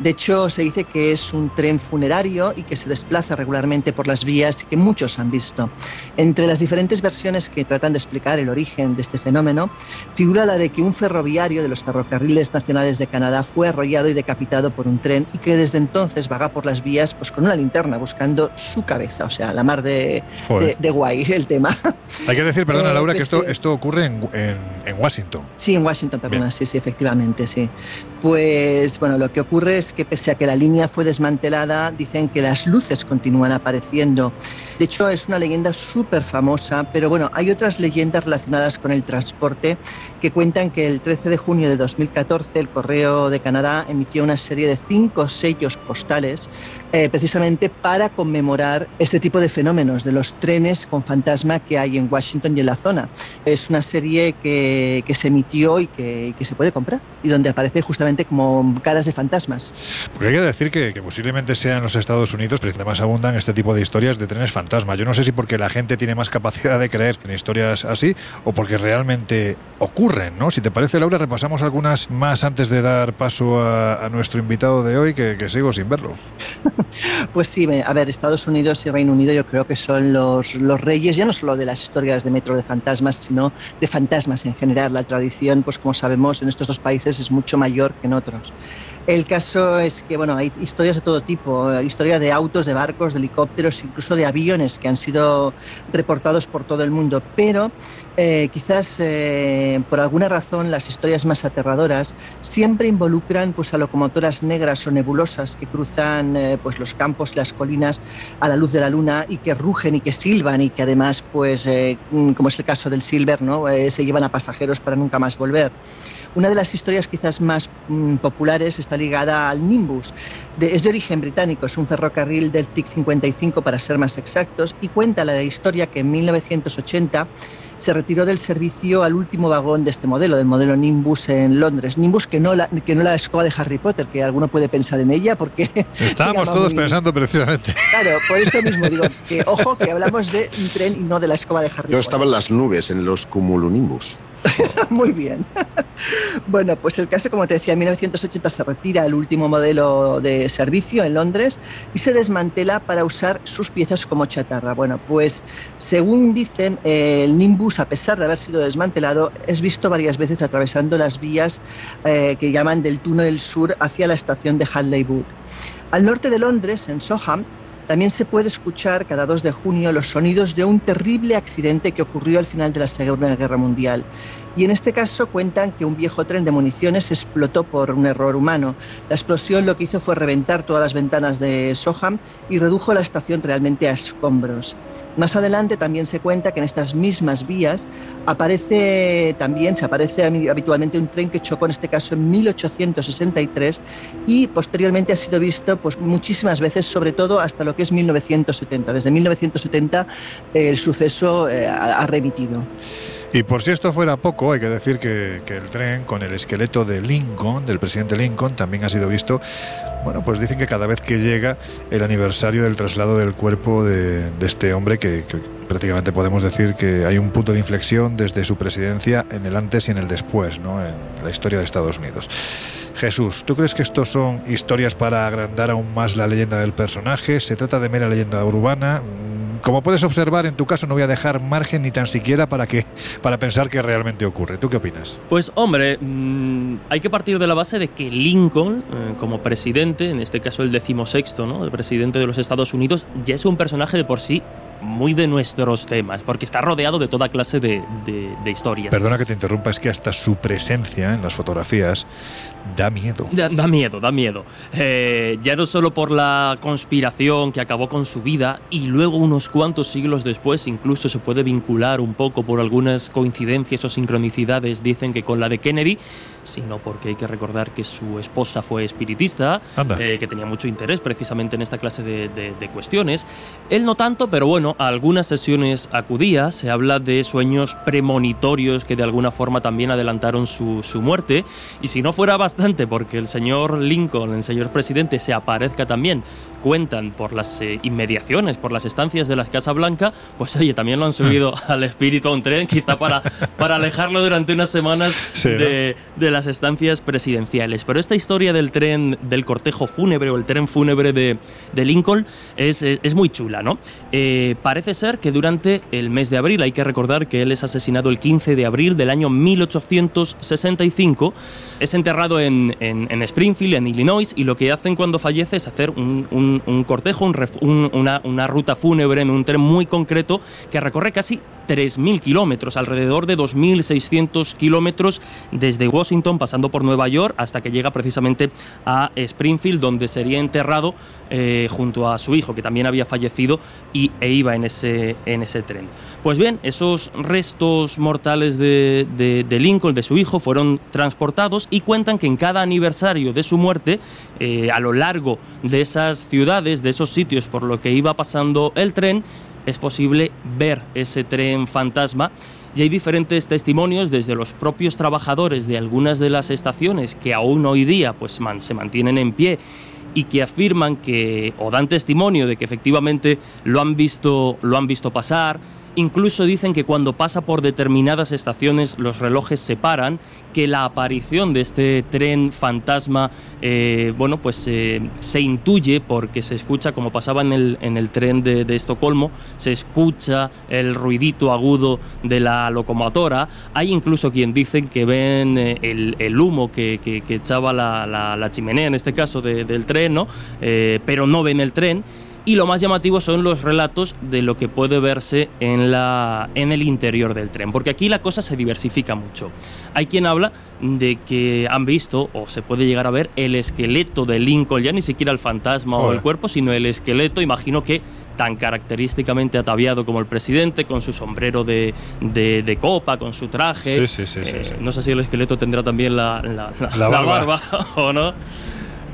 De hecho, se dice que es un tren funerario y que se desplaza regularmente por las vías que muchos han visto. Entre las diferentes versiones que tratan de explicar el origen de este fenómeno, figura la de que un ferroviario de los ferrocarriles nacionales de Canadá fue arrollado y decapitado por un tren y que desde entonces vaga por las vías pues, con una linterna buscando su cabeza. O sea, la mar de, de, guay el tema. Hay que decir, perdona Laura, que esto, esto ocurre en, en, Washington. Sí, en Washington, perdona, sí, sí, efectivamente, sí. Pues bueno, lo que ocurre es que pese a que la línea fue desmantelada, dicen que las luces continúan apareciendo. De hecho, es una leyenda súper famosa, pero bueno, hay otras leyendas relacionadas con el transporte que cuentan que el 13 de junio de 2014 el Correo de Canadá emitió una serie de cinco sellos postales eh, precisamente para conmemorar este tipo de fenómenos de los trenes con fantasma que hay en Washington y en la zona. Es una serie que, que se emitió y que, que, se puede comprar y donde aparece justamente como caras de fantasmas. Porque hay que decir que, que posiblemente sea en los Estados Unidos, pero más abundan este tipo de historias de trenes Yo no sé si porque la gente tiene más capacidad de creer en historias así o porque realmente ocurren, ¿no? Si te parece, Laura, repasamos algunas más antes de dar paso a, a nuestro invitado de hoy, que, que sigo sin verlo. Pues sí, a ver, Estados Unidos y Reino Unido yo creo que son los, los reyes, ya no solo de las historias de metro de fantasmas, sino de fantasmas en general. La tradición, pues como sabemos, en estos dos países es mucho mayor que en otros. El caso es que, bueno, hay historias de todo tipo, eh, historias de autos, de barcos, de helicópteros, incluso de aviones que han sido reportados por todo el mundo, pero eh, quizás eh, por alguna razón las historias más aterradoras siempre involucran pues, a locomotoras negras o nebulosas que cruzan pues, los campos las colinas a la luz de la luna y que rugen y que silban y que además, pues, como es el caso del Silver, ¿no? se llevan a pasajeros para nunca más volver. Una de las historias quizás más mm, populares está ligada al Nimbus. es de origen británico, es un ferrocarril del TIC 55 para ser más exactos, y cuenta la historia que en 1980 se retiró del servicio al último vagón de este modelo, del modelo Nimbus en Londres. Nimbus que no la, que no la escoba de Harry Potter, que alguno puede pensar en ella porque... Estábamos todos pensando precisamente. Claro, por eso mismo digo que ojo que hablamos de un tren y no de la escoba de Harry Potter. Yo estaba en las nubes, en los cumulonimbus. Muy bien. bueno, pues el caso, como te decía, en 1980 se retira el último modelo de servicio en Londres y se desmantela para usar sus piezas como chatarra. Bueno, pues según dicen, el Nimbus, a pesar de haber sido desmantelado, es visto varias veces atravesando las vías eh, que llaman del túnel sur hacia la estación de Hadley Wood. Al norte de Londres, en Soham, también se puede escuchar cada 2 de junio los sonidos de un terrible accidente que ocurrió al final de la Segunda Guerra Mundial. Y en este caso cuentan que un viejo tren de municiones explotó por un error humano. La explosión lo que hizo fue reventar todas las ventanas de Soham y redujo la estación realmente a escombros. Más adelante también se cuenta que en estas mismas vías aparece también, se aparece habitualmente un tren que chocó en este caso en 1863 y posteriormente ha sido visto pues, muchísimas veces, sobre todo hasta lo que es 1970. Desde 1970 el suceso eh, ha remitido. Y por si esto fuera poco, hay que decir que, el tren con el esqueleto de Lincoln, del presidente Lincoln, también ha sido visto. Bueno, pues dicen que cada vez que llega el aniversario del traslado del cuerpo de, este hombre, que, prácticamente podemos decir que hay un punto de inflexión desde su presidencia en el antes y en el después, ¿no? en la historia de Estados Unidos. Jesús, ¿tú crees que estos son historias para agrandar aún más la leyenda del personaje? ¿Se trata de mera leyenda urbana? como puedes observar, en tu caso no voy a dejar margen ni tan siquiera para, que, para pensar que realmente ocurre. ¿Tú qué opinas? Pues hombre, mm, hay que partir de la base de que Lincoln, eh, como presidente, en este caso el decimosexto, ¿no? el presidente de los Estados Unidos, ya es un personaje de por sí muy de nuestros temas, porque está rodeado de toda clase de, de, historias. Perdona que te interrumpa, es que hasta su presencia en las fotografías da miedo. Da, miedo, da miedo. Eh, ya no solo por la conspiración que acabó con su vida y luego unos cuantos siglos después incluso se puede vincular un poco por algunas coincidencias o sincronicidades, dicen que con la de Kennedy, sino porque hay que recordar que su esposa fue espiritista, eh, que tenía mucho interés precisamente en esta clase de, de, cuestiones. Él no tanto, pero bueno, a algunas sesiones acudía, se habla de sueños premonitorios que de alguna forma también adelantaron su, su muerte, y si no fuera bastante porque el señor Lincoln, el señor presidente, se aparezca también, cuentan por las eh, inmediaciones, por las estancias de la Casa Blanca, pues oye, también lo han subido al espíritu a un tren, quizá para, para alejarlo durante unas semanas de, de, las estancias presidenciales. Pero esta historia del tren, del cortejo fúnebre o el tren fúnebre de, Lincoln es, es, muy chula, ¿no? Eh, parece ser que durante el mes de abril, hay que recordar que él es asesinado el 15 de abril del año 1865, es enterrado en, en, Springfield, en Illinois, y lo que hacen cuando fallece es hacer un, un, cortejo, una, una ruta fúnebre en un tren muy concreto que recorre casi 3.000 kilómetros, alrededor de 2.600 kilómetros desde Washington, pasando por Nueva York, hasta que llega precisamente a Springfield, donde sería enterrado eh, junto a su hijo, que también había fallecido y, e iba en ese, en ese tren. Pues bien, esos restos mortales de, de, Lincoln, de su hijo, fueron transportados y cuentan que en cada aniversario de su muerte, eh, a lo largo de esas ciudades, de esos sitios por lo que iba pasando el tren, es posible ver ese tren fantasma. Y hay diferentes testimonios desde los propios trabajadores de algunas de las estaciones que aún hoy día pues, se mantienen en pie y que afirman que o dan testimonio de que efectivamente lo han visto lo han visto pasar Incluso dicen que cuando pasa por determinadas estaciones los relojes se paran, que la aparición de este tren fantasma, eh, bueno, pues eh, se intuye porque se escucha, como pasaba en el, en el tren de, Estocolmo, se escucha el ruidito agudo de la locomotora. Hay incluso quien dicen que ven eh, el, humo que, echaba la, chimenea, en este caso, del tren, ¿no? pero no ven el tren y lo más llamativo son los relatos de lo que puede verse en, la, en el interior del tren, porque aquí la cosa se diversifica mucho. Hay quien habla de que han visto o se puede llegar a ver el esqueleto de Lincoln, ya ni siquiera el fantasma o el cuerpo, sino el esqueleto, imagino que tan característicamente ataviado como el presidente, con su sombrero de, de, copa, con su traje. Sí, sí, sí, eh, no sé si el esqueleto tendrá también la, la barba o no.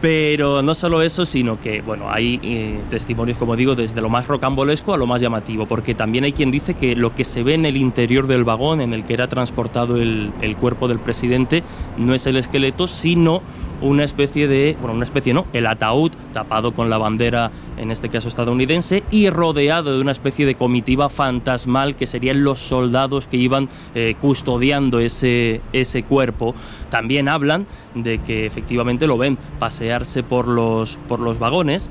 Pero no solo eso, sino que bueno, hay eh, testimonios, como digo, desde lo más rocambolesco a lo más llamativo, porque también hay quien dice que lo que se ve en el interior del vagón en el que era transportado el, el cuerpo del presidente no es el esqueleto, sino una especie de, bueno, una especie no, el ataúd tapado con la bandera, en este caso estadounidense, y rodeado de una especie de comitiva fantasmal que serían los soldados que iban eh, custodiando ese, ese cuerpo. También hablan de que efectivamente lo ven pasearse por los, por los vagones.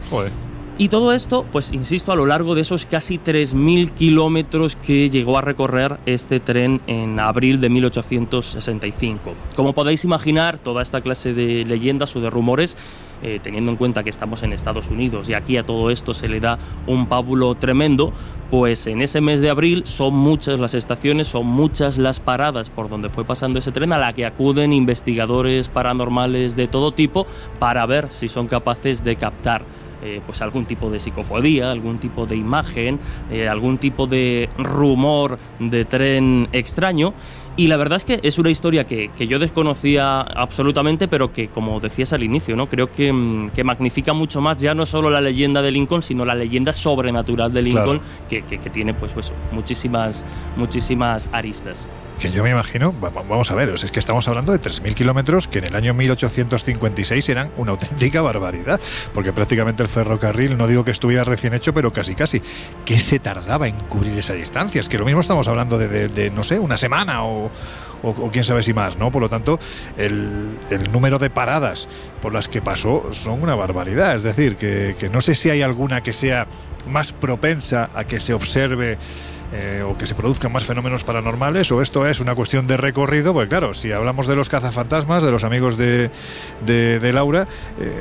Y todo esto, pues insisto, a lo largo de esos casi 3.000 kilómetros que llegó a recorrer este tren en abril de 1865. Como podéis imaginar, toda esta clase de leyendas o de rumores, eh, teniendo en cuenta que estamos en Estados Unidos y aquí a todo esto se le da un pábulo tremendo, pues en ese mes de abril son muchas las estaciones, son muchas las paradas por donde fue pasando ese tren a la que acuden investigadores paranormales de todo tipo para ver si son capaces de captar eh, pues algún tipo de psicofonía, algún tipo de imagen, eh, algún tipo de rumor de tren extraño. Y la verdad es que es una historia que, yo desconocía absolutamente, pero que, como decías al inicio, ¿no? creo que, mm, que, magnifica mucho más ya no solo la leyenda de Lincoln, sino la leyenda sobrenatural de Lincoln, que, que, tiene pues, pues, muchísimas, muchísimas aristas. Que yo me imagino, vamos a ver, es que estamos hablando de 3.000 kilómetros que en el año 1856 eran una auténtica barbaridad, porque prácticamente el ferrocarril, no digo que estuviera recién hecho, pero casi casi, ¿qué se tardaba en cubrir esa distancia? Es que lo mismo estamos hablando de, no sé, una semana o, quién sabe si más, ¿no? Por lo tanto, el, número de paradas por las que pasó son una barbaridad. Es decir, que, que no sé si hay alguna que sea más propensa a que se observe eh, o que se produzcan más fenómenos paranormales o esto es una cuestión de recorrido, porque claro, si hablamos de los cazafantasmas, de los amigos de, de, Laura, eh,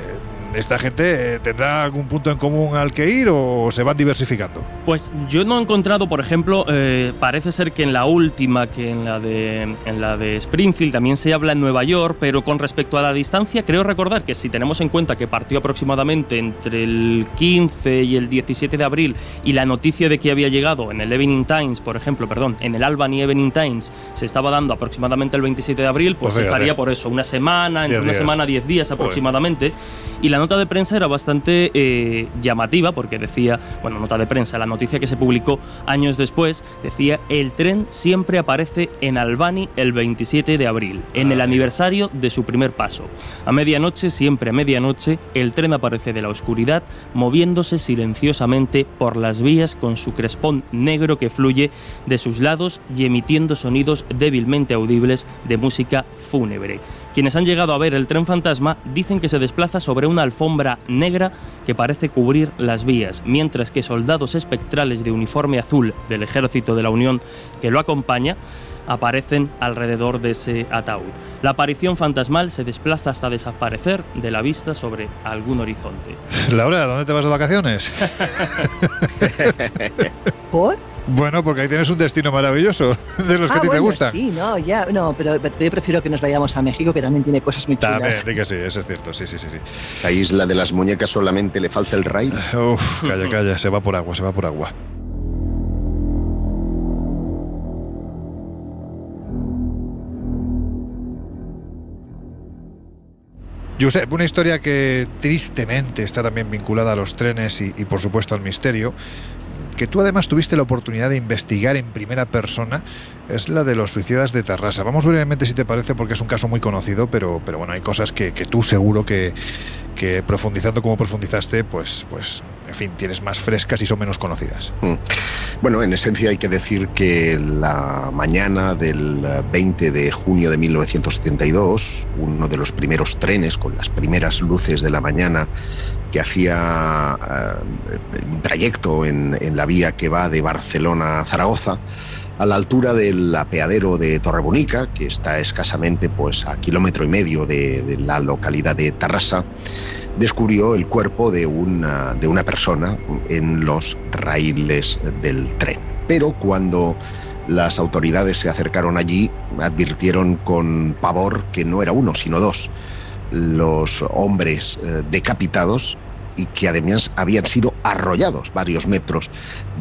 ¿esta gente eh, tendrá algún punto en común al que ir o se van diversificando? Pues yo no he encontrado, por ejemplo, eh, parece ser que en la última, que en la, de, en la de Springfield también se habla en Nueva York, pero con respecto a la distancia, creo recordar que si tenemos en cuenta que partió aproximadamente entre el 15 y el 17 de abril y la noticia de que había llegado en el Evening Times, por ejemplo, perdón, en el Albany Evening Times se estaba dando aproximadamente el 27 de abril, pues, pues estaría por eso, una semana, entre una semana, 10 días aproximadamente. Y la nota de prensa era bastante eh, llamativa porque decía, bueno, nota de prensa, la noticia que se publicó años después decía, el tren siempre aparece en Albany el 27 de abril, en el aniversario de su primer paso. A medianoche, siempre a medianoche, el tren aparece de la oscuridad, moviéndose silenciosamente por las vías con su crespón negro que fluye de sus lados y emitiendo sonidos débilmente audibles de música fúnebre. Quienes han llegado a ver el tren fantasma dicen que se desplaza sobre una alfombra negra que parece cubrir las vías, mientras que soldados espectrales de uniforme azul del ejército de la Unión que lo acompaña aparecen alrededor de ese ataúd. La aparición fantasmal se desplaza hasta desaparecer de la vista sobre algún horizonte. Laura, ¿dónde te vas de vacaciones? ¿Por? Bueno, porque ahí tienes un destino maravilloso de los que a ti te gustan. Sí, no, ya, no, pero, yo prefiero que nos vayamos a México, que también tiene cosas muy chulas. También, de que sí, eso es cierto, sí, sí, sí, sí. La isla de las muñecas solamente le falta el rail. Uf, calla, calla, se va por agua, se va por agua. Josep, una historia que tristemente está también vinculada a los trenes y, y por supuesto al misterio, que tú además tuviste la oportunidad de investigar en primera persona es la de los suicidas de Terrassa. Vamos brevemente si te parece porque es un caso muy conocido, pero, pero bueno, hay cosas que, tú seguro que, que, profundizando como profundizaste, pues, pues, en fin, tienes más frescas y son menos conocidas. Hmm. Bueno, en esencia hay que decir que la mañana del 20 de junio de 1972, uno de los primeros trenes con las primeras luces de la mañana que hacía eh, un trayecto en, la vía que va de Barcelona a Zaragoza, a la altura del apeadero de Torrebonica, que está escasamente pues, a kilómetro y medio de, la localidad de Tarrasa, descubrió el cuerpo de una, de una persona en los raíles del tren. Pero cuando las autoridades se acercaron allí, advirtieron con pavor que no era uno, sino dos los hombres eh, decapitados y que además habían sido arrollados varios metros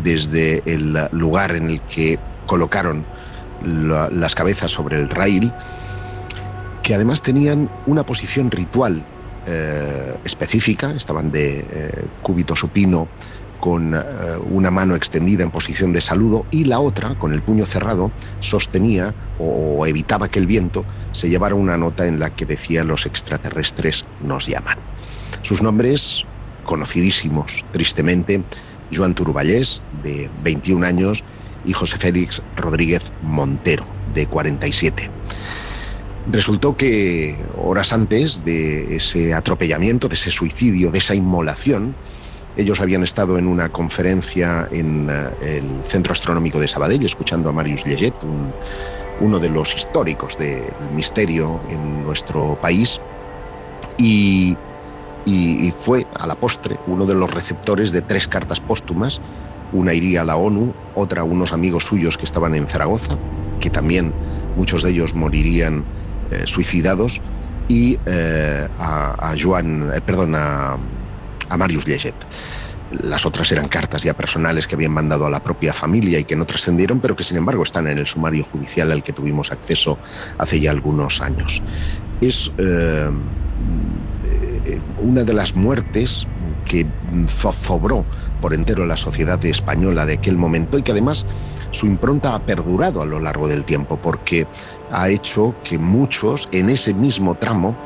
desde el lugar en el que colocaron las cabezas sobre el rail, que además tenían una posición ritual eh, específica, estaban de eh, cúbito supino con eh, una mano extendida en posición de saludo y la otra, con el puño cerrado, sostenía o evitaba que el viento se llevara una nota en la que decía los extraterrestres nos llaman. Sus nombres conocidísimos, tristemente, Joan Turballés, de 21 años, y José Félix Rodríguez Montero, de 47. Resultó que horas antes de ese atropellamiento, de ese suicidio, de esa inmolación, ellos habían estado en una conferencia en eh, el Centro Astronómico de Sabadell, escuchando a Marius Lleget, uno de los históricos del misterio en nuestro país, y y, fue a la postre uno de los receptores de tres cartas póstumas. Una iría a la ONU, otra a unos amigos suyos que estaban en Zaragoza, que también muchos de ellos morirían eh, suicidados, y eh, a, Joan, eh, perdón, a, Marius Lleget. Las otras eran cartas ya personales que habían mandado a la propia familia y que no trascendieron, pero que sin embargo están en el sumario judicial al que tuvimos acceso hace ya algunos años. Es eh, una de las muertes que zozobró por entero la sociedad española de aquel momento y que además su impronta ha perdurado a lo largo del tiempo porque ha hecho que muchos en ese mismo tramo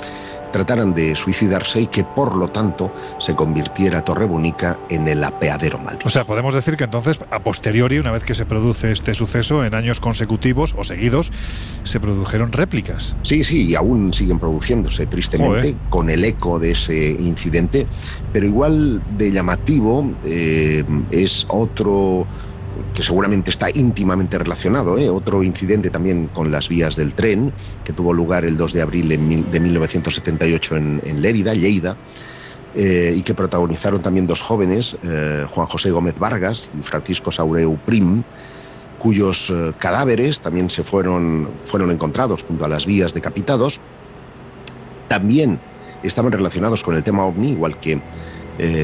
trataran de suicidarse y que por lo tanto se convirtiera Torrebonica en el apeadero maldito. O sea, podemos decir que entonces, a posteriori, una vez que se produce este suceso, en años consecutivos o seguidos, se produjeron réplicas. Sí, sí, y aún siguen produciéndose, tristemente, con el eco de ese incidente, pero igual de llamativo eh, es otro que seguramente está íntimamente relacionado, ¿eh? otro incidente también con las vías del tren, que tuvo lugar el 2 de abril de 1978 en, Lérida, Lleida, eh, y que protagonizaron también dos jóvenes, eh, Juan José Gómez Vargas y Francisco Saureu Prim, cuyos cadáveres también se fueron, fueron encontrados junto a las vías decapitados. También estaban relacionados con el tema OVNI, igual que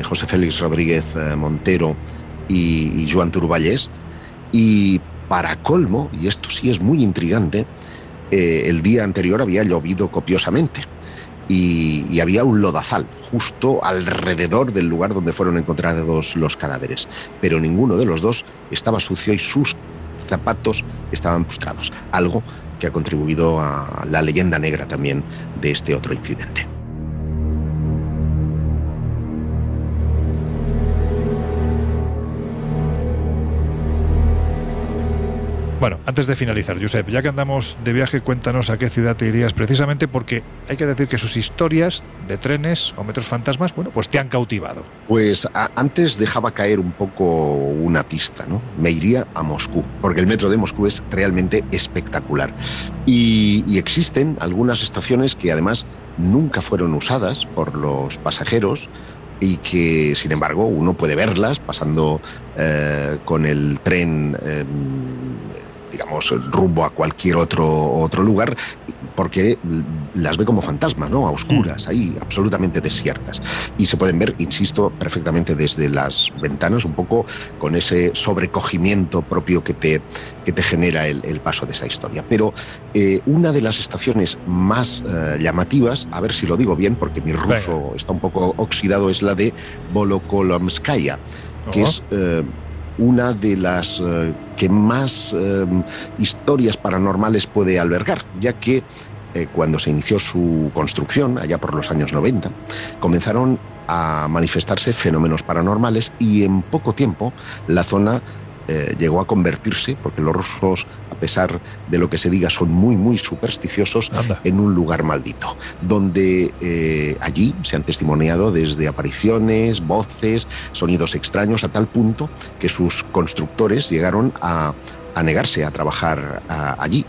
José Félix Rodríguez Montero, y, Joan Turballés. Y para colmo, y esto sí es muy intrigante, eh, el día anterior había llovido copiosamente y, y, había un lodazal justo alrededor del lugar donde fueron encontrados los cadáveres. Pero ninguno de los dos estaba sucio y sus zapatos estaban postrados. Algo que ha contribuido a la leyenda negra también de este otro incidente. Bueno, antes de finalizar, Josep, ya que andamos de viaje, cuéntanos a qué ciudad te irías precisamente porque hay que decir que sus historias de trenes o metros fantasmas, bueno, pues te han cautivado. Pues antes dejaba caer un poco una pista, ¿no? Me iría a Moscú, porque el metro de Moscú es realmente espectacular. Y, existen algunas estaciones que además nunca fueron usadas por los pasajeros y que sin embargo uno puede verlas pasando eh, con el tren eh, digamos, rumbo a cualquier otro, otro lugar, porque las ve como fantasmas, ¿no? A oscuras, ahí, absolutamente desiertas. Y se pueden ver, insisto, perfectamente desde las ventanas, un poco con ese sobrecogimiento propio que te, que te genera el, paso de esa historia. Pero eh, una de las estaciones más eh, llamativas, a ver si lo digo bien, porque mi ruso está un poco oxidado, es la de Volokolomskaya, que es eh, una de las eh, que más eh, historias paranormales puede albergar, ya que eh, cuando se inició su construcción, allá por los años 90, comenzaron a manifestarse fenómenos paranormales y en poco tiempo la zona eh, llegó a convertirse, porque los rusos, a pesar de lo que se diga, son muy, muy supersticiosos, en un lugar maldito, donde eh, allí se han testimoniado desde apariciones, voces, sonidos extraños, a tal punto que sus constructores llegaron a, negarse a trabajar allí.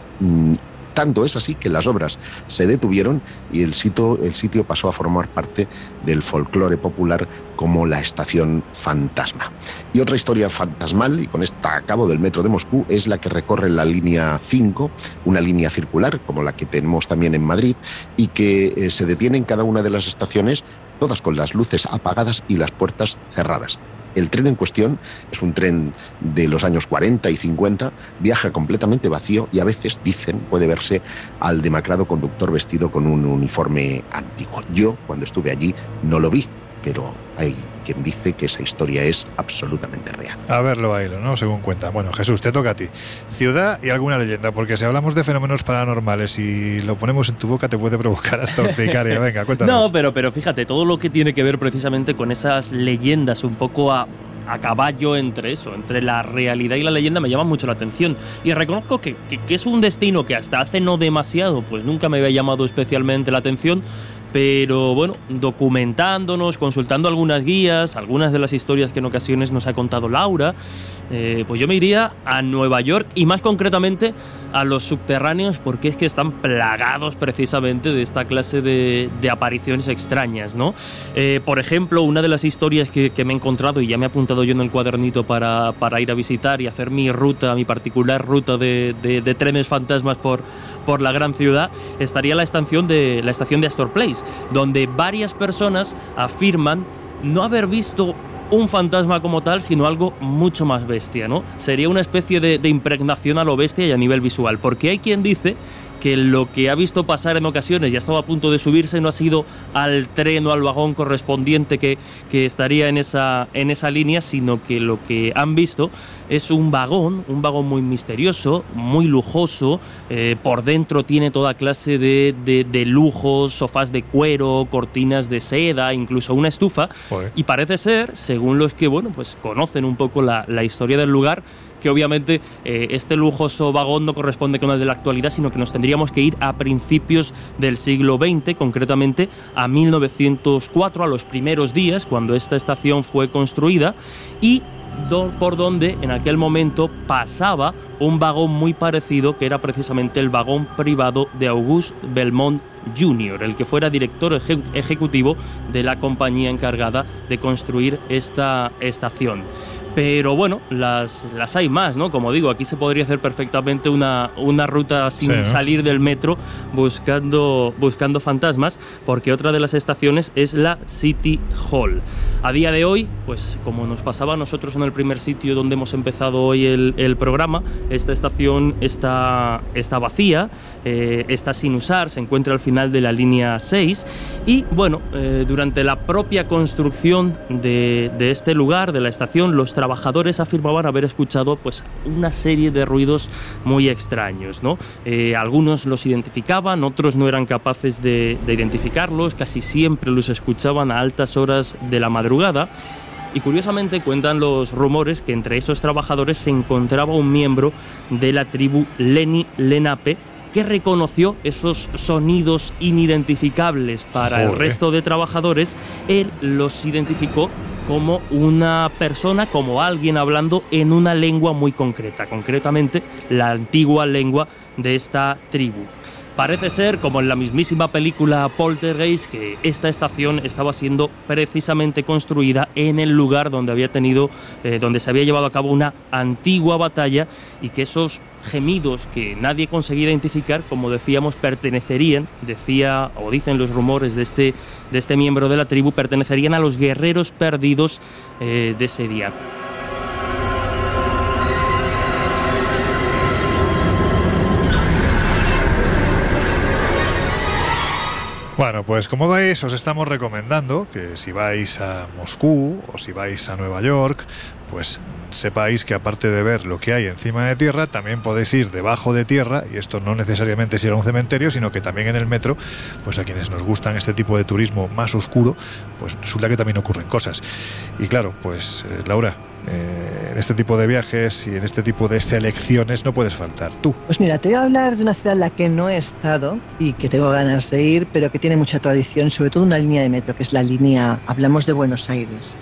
Tanto es así que las obras se detuvieron y el sitio, el sitio pasó a formar parte del folclore popular como la estación fantasma. Y otra historia fantasmal, y con esta acabo del metro de Moscú, es la que recorre la línea 5, una línea circular como la que tenemos también en Madrid, y que eh, se detiene en cada una de las estaciones, todas con las luces apagadas y las puertas cerradas. El tren en cuestión es un tren de los años 40 y 50, viaja completamente vacío y a veces, dicen, puede verse al demacrado conductor vestido con un uniforme antiguo. Yo, cuando estuve allí, no lo vi, pero hay quien dice que esa historia es absolutamente real. A verlo, bailo, ¿no? Según cuenta. Bueno, Jesús, te toca a ti. Ciudad y alguna leyenda, porque si hablamos de fenómenos paranormales y lo ponemos en tu boca te puede provocar hasta urticaria. Venga, cuéntanos. No, pero, pero fíjate, todo lo que tiene que ver precisamente con esas leyendas un poco a, a caballo entre eso, entre la realidad y la leyenda, me llama mucho la atención. Y reconozco que, que, es un destino que hasta hace no demasiado, pues nunca me había llamado especialmente la atención, pero bueno, documentándonos, consultando algunas guías, algunas de las historias que en ocasiones nos ha contado Laura, eh, pues yo me iría a Nueva York y más concretamente a los subterráneos porque es que están plagados precisamente de esta clase de, apariciones extrañas, ¿no? Eh, por ejemplo, una de las historias que, me he encontrado y ya me he apuntado yo en el cuadernito para, ir a visitar y hacer mi ruta, mi particular ruta de trenes fantasmas por por la gran ciudad, estaría la estación de, la estación de Astor Place, donde varias personas afirman no haber visto un fantasma como tal, sino algo mucho más bestia, ¿no? Sería una especie de, de impregnación a lo bestia y a nivel visual, porque hay quien dice que lo que ha visto pasar en ocasiones ya estaba a punto de subirse no ha sido al tren o al vagón correspondiente que, que estaría en esa, en esa línea, sino que lo que han visto es un vagón, un vagón muy misterioso, muy lujoso, eh, por dentro tiene toda clase de, de, lujos, sofás de cuero, cortinas de seda, incluso una estufa, y parece ser, según los que bueno, pues conocen un poco la, la historia del lugar, que obviamente eh, este lujoso vagón no corresponde con el de la actualidad, sino que nos tendríamos que ir a principios del siglo XX, concretamente a 1904, a los primeros días, cuando esta estación fue construida, y por donde en aquel momento pasaba un vagón muy parecido que era precisamente el vagón privado de Auguste Belmont Jr., el que fuera director ejecutivo de la compañía encargada de construir esta estación. Pero bueno, las, las hay más, ¿no? Como digo, aquí se podría hacer perfectamente una, una ruta sin salir del metro buscando, buscando fantasmas, porque otra de las estaciones es la City Hall. A día de hoy, pues como nos pasaba a nosotros en el primer sitio donde hemos empezado hoy el, el programa, esta estación está, está vacía, eh, está sin usar, se encuentra al final de la línea 6 y bueno, eh, durante la propia construcción de, este lugar, de la estación, los trabajadores afirmaban haber escuchado pues una serie de ruidos muy extraños, ¿no? Eh, algunos los identificaban, otros no eran capaces de, de identificarlos, casi siempre los escuchaban a altas horas de la madrugada. Y curiosamente cuentan los rumores que entre esos trabajadores se encontraba un miembro de la tribu Leni Lenape, que reconoció esos sonidos inidentificables para el resto de trabajadores, él los identificó como una persona, como alguien hablando en una lengua muy concreta, concretamente la antigua lengua de esta tribu. Parece ser, como en la mismísima película Poltergeist, que esta estación estaba siendo precisamente construida en el lugar donde había tenido, eh, donde se había llevado a cabo una antigua batalla y que esos gemidos que nadie conseguía identificar, como decíamos, pertenecerían, decía o dicen los rumores de este, de este miembro de la tribu, pertenecerían a los guerreros perdidos eh, de ese día. Bueno, pues como veis, os estamos recomendando que si vais a Moscú o si vais a Nueva York, pues sepáis que aparte de ver lo que hay encima de tierra, también podéis ir debajo de tierra, y esto no necesariamente es ir a un cementerio, sino que también en el metro, pues a quienes nos gustan este tipo de turismo más oscuro, pues resulta que también ocurren cosas. Y claro, pues eh, Laura, eh, en este tipo de viajes y en este tipo de selecciones no puedes faltar tú. Pues mira, te voy a hablar de una ciudad en la que no he estado y que tengo ganas de ir, pero que tiene mucha tradición, sobre todo una línea de metro, que es la línea, hablamos de Buenos Aires.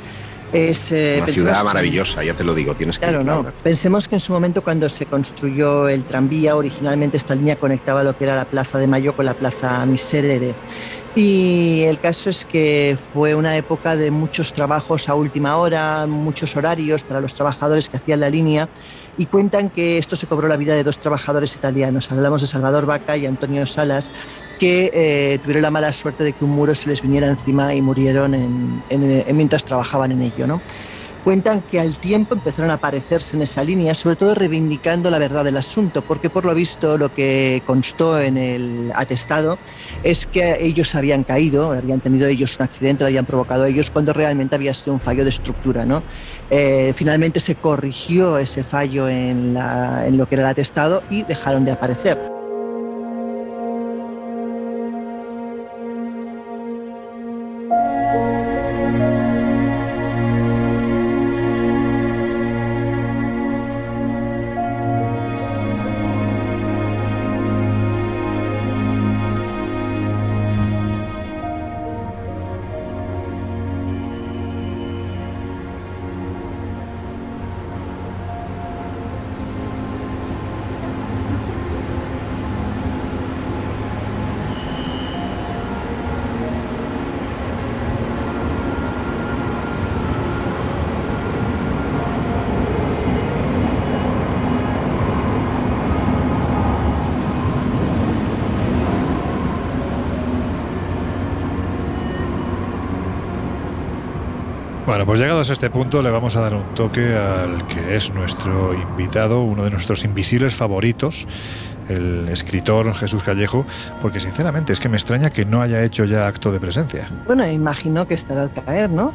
Es, eh, una ciudad maravillosa, ya te lo digo, tienes que Claro, no. Pensemos que en su momento cuando se construyó el tranvía, originalmente esta línea conectaba lo que era la Plaza de Mayo con la Plaza Miserere. Y el caso es que fue una época de muchos trabajos a última hora, muchos horarios para los trabajadores que hacían la línea y cuentan que esto se cobró la vida de dos trabajadores italianos. Hablamos de Salvador Vaca y Antonio Salas, que eh, tuvieron la mala suerte de que un muro se les viniera encima y murieron en, mientras trabajaban en ello. ¿no? Cuentan que al tiempo empezaron a aparecerse en esa línea, sobre todo reivindicando la verdad del asunto, porque por lo visto lo que constó en el atestado es que ellos habían caído, habían tenido ellos un accidente, lo habían provocado ellos, cuando realmente había sido un fallo de estructura. ¿no? Eh, finalmente se corrigió ese fallo en, en lo que era el atestado y dejaron de aparecer. A este punto le vamos a dar un toque al que es nuestro invitado, uno de nuestros invisibles favoritos, el escritor Jesús Callejo, porque sinceramente es que me extraña que no haya hecho ya acto de presencia. Bueno, imagino que estará al caer, ¿no?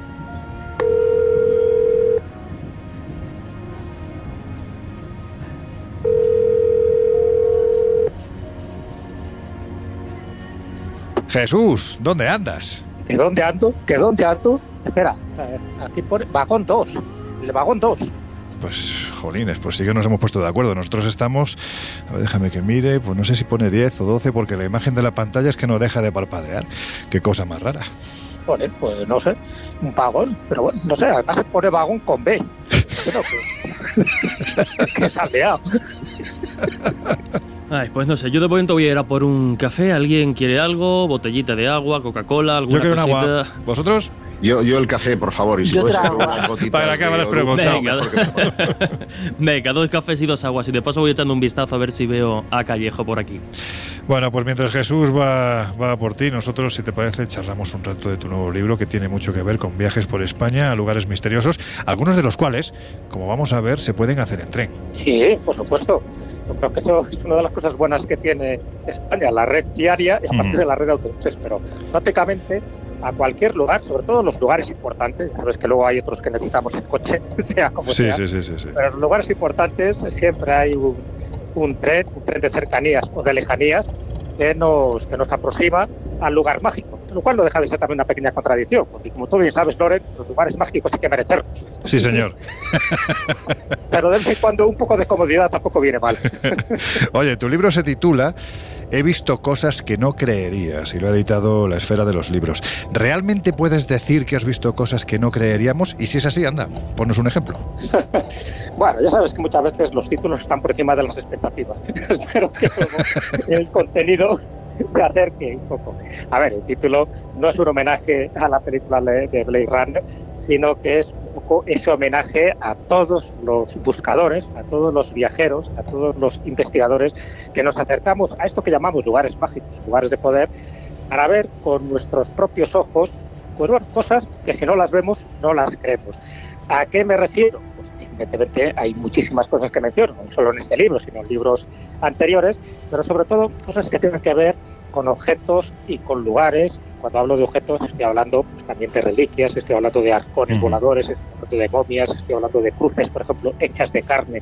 Jesús, ¿dónde andas? ¿Que dónde ando? ¿Que dónde ando? Espera, aquí pone vagón 2. El vagón 2. Pues, jolines, pues sí que nos hemos puesto de acuerdo. Nosotros estamos, a ver, déjame que mire, pues no sé si pone 10 o 12 porque la imagen de la pantalla es que no deja de parpadear. Qué cosa más rara. Pone, pues no sé, un vagón, pero bueno, no sé, además se pone vagón con B. Creo que, que liado. Ay, pues no sé, yo de momento voy a ir a por un café. ¿Alguien quiere algo? Botellita de agua, Coca-Cola, alguna Yo quiero un agua. ¿Vosotros? Yo, yo el café, por favor, y si Yo puedes Para que de habrás Oduc, preguntado. Venga, dos cafés y dos aguas. Y de paso voy echando un vistazo a ver si veo a Callejo por aquí. Bueno, pues mientras Jesús va, va por ti, nosotros, si te parece, charlamos un rato de tu nuevo libro que tiene mucho que ver con viajes por España a lugares misteriosos, algunos de los cuales, como vamos a ver, se pueden hacer en tren. Sí, por supuesto. Yo creo que eso es una de las cosas buenas que tiene España, la red diaria y aparte Mm. de la red de autobuses, pero prácticamente a cualquier lugar, sobre todo los lugares importantes, ya sabes que luego hay otros que necesitamos el coche, sea como Sí, sea, sí, sí, sí, sí. pero en los lugares importantes siempre hay un, un tren, un tren de cercanías o de lejanías que nos, que nos aproxima al lugar mágico, lo cual no deja de ser también una pequeña contradicción, porque como tú bien sabes, Loren, los lugares mágicos hay que merecerlos, Sí, señor. pero de vez en cuando un poco de comodidad tampoco viene mal. Oye, tu libro se titula He visto cosas que no creerías y lo ha editado La Esfera de los Libros. ¿Realmente puedes decir que has visto cosas que no creeríamos? Y si es así, anda, ponnos un ejemplo. Bueno, ya sabes que muchas veces los títulos están por encima de las expectativas. Espero que el contenido se acerque un poco. A ver, el título no es un homenaje a la película de de Blade Runner, sino que es ese homenaje a todos los buscadores, a todos los viajeros, a todos los investigadores que nos acercamos a esto que llamamos lugares mágicos, lugares de poder, para ver con nuestros propios ojos, pues cosas que si no las vemos, no las creemos. ¿A qué me refiero? Pues evidentemente hay muchísimas cosas que menciono, no solo en este libro, sino en libros anteriores, pero sobre todo cosas que tienen que ver con objetos y con lugares. Cuando hablo de objetos estoy hablando pues, también de reliquias, estoy hablando de arcones voladores, estoy hablando de momias, estoy hablando de cruces, por ejemplo, hechas de carne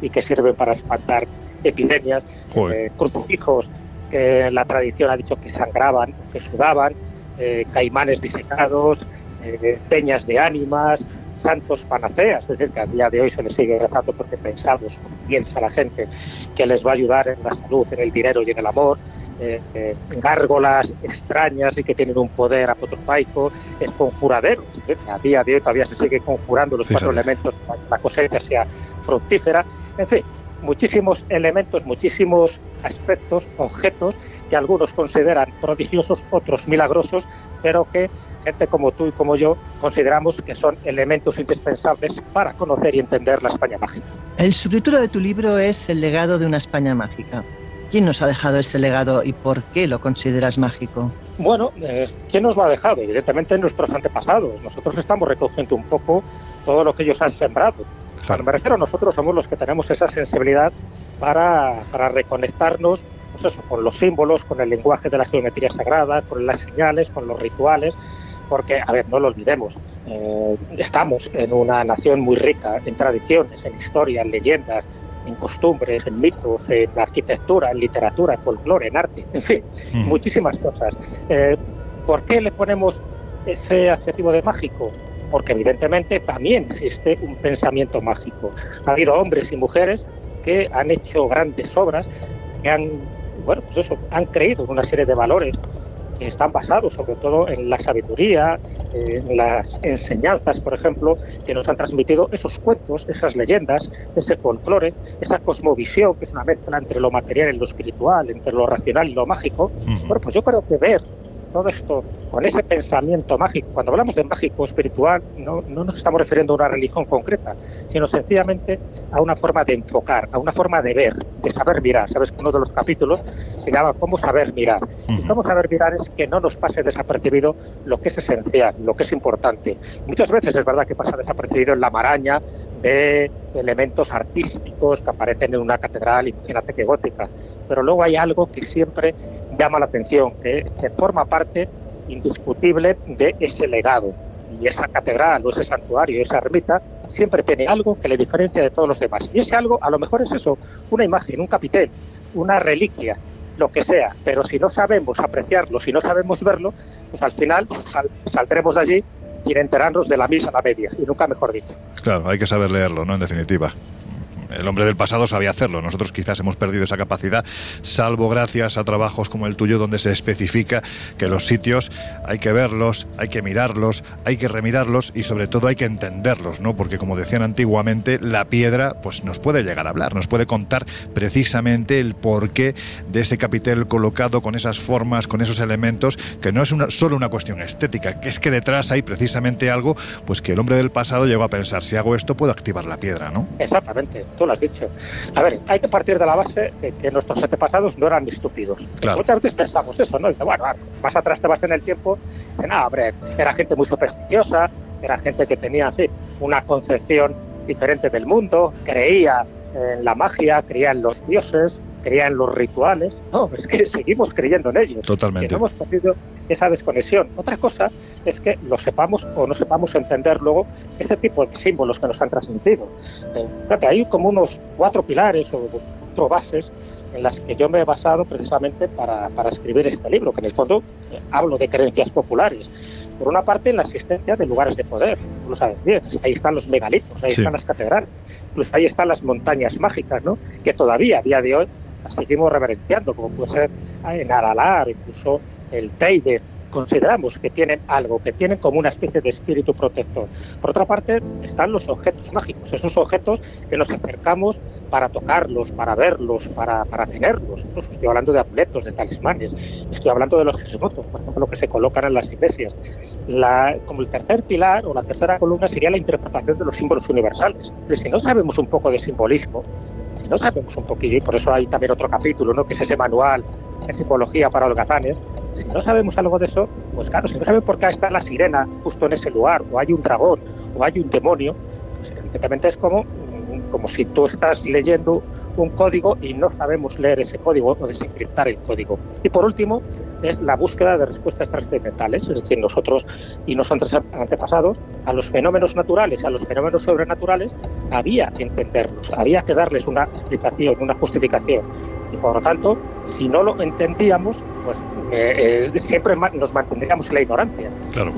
y que sirven para espantar epidemias, eh, crucifijos que la tradición ha dicho que sangraban, que sudaban, eh, caimanes disecados, eh, peñas de ánimas, santos panaceas, es decir, que a día de hoy se les sigue rezando porque pensamos, piensa la gente, que les va a ayudar en la salud, en el dinero y en el amor, eh, eh, gárgolas extrañas y que tienen un poder apotropaico, es conjuradero, es decir, que a día de hoy todavía se sigue conjurando los cuatro elementos para que la cosecha sea fructífera, en fin, muchísimos elementos, muchísimos aspectos, objetos que algunos consideran prodigiosos, otros milagrosos, pero que gente como tú y como yo consideramos que son elementos indispensables para conocer y entender la España mágica. El subtítulo de tu libro es El legado de una España mágica. ¿Quién nos ha dejado ese legado y por qué lo consideras mágico? Bueno, eh, ¿quién nos lo ha dejado? Evidentemente nuestros antepasados. Nosotros estamos recogiendo un poco todo lo que ellos han sembrado. Cuando me refiero a nosotros, somos los que tenemos esa sensibilidad para, para reconectarnos pues eso, con los símbolos, con el lenguaje de la geometría sagrada, con las señales, con los rituales, porque, a ver, no lo olvidemos, eh, estamos en una nación muy rica en tradiciones, en historia, en leyendas, en costumbres, en mitos, en arquitectura, en literatura, en folclore, en arte, en fin, Mm. muchísimas cosas. Eh, ¿Por qué le ponemos ese adjetivo de mágico? Porque evidentemente también existe un pensamiento mágico. Ha habido hombres y mujeres que han hecho grandes obras, que han, bueno, pues eso, han creído en una serie de valores están basados sobre todo en la sabiduría, en las enseñanzas, por ejemplo, que nos han transmitido esos cuentos, esas leyendas, ese folclore, esa cosmovisión que es una mezcla entre lo material y lo espiritual, entre lo racional y lo mágico. Bueno, pues yo creo que ver todo esto con ese pensamiento mágico. Cuando hablamos de mágico espiritual, no, no nos estamos refiriendo a una religión concreta, sino sencillamente a una forma de enfocar, a una forma de ver, de saber mirar. Sabes que uno de los capítulos se llama Cómo saber mirar. Y cómo saber mirar es que no nos pase desapercibido lo que es esencial, lo que es importante. Muchas veces es verdad que pasa desapercibido en la maraña de elementos artísticos que aparecen en una catedral, imagínate que gótica. Pero luego hay algo que siempre llama la atención, que, que forma parte indiscutible de ese legado. Y esa catedral o ese santuario, esa ermita, siempre tiene algo que le diferencia de todos los demás. Y ese algo a lo mejor es eso, una imagen, un capitel, una reliquia, lo que sea. Pero si no sabemos apreciarlo, si no sabemos verlo, pues al final saldremos de allí sin enterarnos de la misa a la media, y nunca mejor dicho. Claro, hay que saber leerlo, ¿no? En definitiva el hombre del pasado sabía hacerlo. Nosotros quizás hemos perdido esa capacidad, salvo gracias a trabajos como el tuyo, donde se especifica que los sitios hay que verlos, hay que mirarlos, hay que remirarlos y sobre todo hay que entenderlos, ¿no? Porque como decían antiguamente, la piedra pues nos puede llegar a hablar, nos puede contar precisamente el porqué de ese capitel colocado con esas formas, con esos elementos, que no es una, solo una cuestión estética, que es que detrás hay precisamente algo pues que el hombre del pasado llegó a pensar, si hago esto puedo activar la piedra, ¿no? Exactamente tú lo has dicho. A ver, hay que partir de la base de que nuestros antepasados no eran estúpidos. Muchas veces pensamos eso, ¿no? Dice, bueno, más atrás te vas en el tiempo, de nada, hombre, era gente muy supersticiosa, era gente que tenía, en una concepción diferente del mundo, creía en la magia, creía en los dioses, creía en los rituales. No, es que seguimos creyendo en ellos. Totalmente. Que no hemos perdido esa desconexión. Otra cosa es que lo sepamos o no sepamos entender luego este tipo de símbolos que nos han transmitido. Eh, hay como unos cuatro pilares o cuatro bases en las que yo me he basado precisamente para, para escribir este libro, que en el fondo eh, hablo de creencias populares. Por una parte, la existencia de lugares de poder, tú lo sabes bien, ahí están los megalitos, ahí están las catedrales, incluso ahí están las montañas mágicas, ¿no? que todavía a día de hoy las seguimos reverenciando, como puede ser en Aralar, incluso el Teide, consideramos que tienen algo, que tienen como una especie de espíritu protector. Por otra parte, están los objetos mágicos, esos objetos que nos acercamos para tocarlos, para verlos, para, para tenerlos. estoy hablando de amuletos, de talismanes, estoy hablando de los jesumotos, por ejemplo, que se colocan en las iglesias. La, como el tercer pilar o la tercera columna sería la interpretación de los símbolos universales. si no sabemos un poco de simbolismo, si no sabemos un poquillo, y por eso hay también otro capítulo, ¿no? que es ese manual de psicología para holgazanes, si no sabemos algo de eso, pues claro, si no sabemos por qué está la sirena justo en ese lugar, o hay un dragón, o hay un demonio, pues evidentemente es como, como si tú estás leyendo un código y no sabemos leer ese código o desencriptar el código. Y por último, es la búsqueda de respuestas trascendentales, es decir, nosotros y nuestros antepasados, a los fenómenos naturales, a los fenómenos sobrenaturales, había que entenderlos, había que darles una explicación, una justificación. Y por lo tanto, si no lo entendíamos, pues eh, eh, siempre nos mantendríamos en la ignorancia.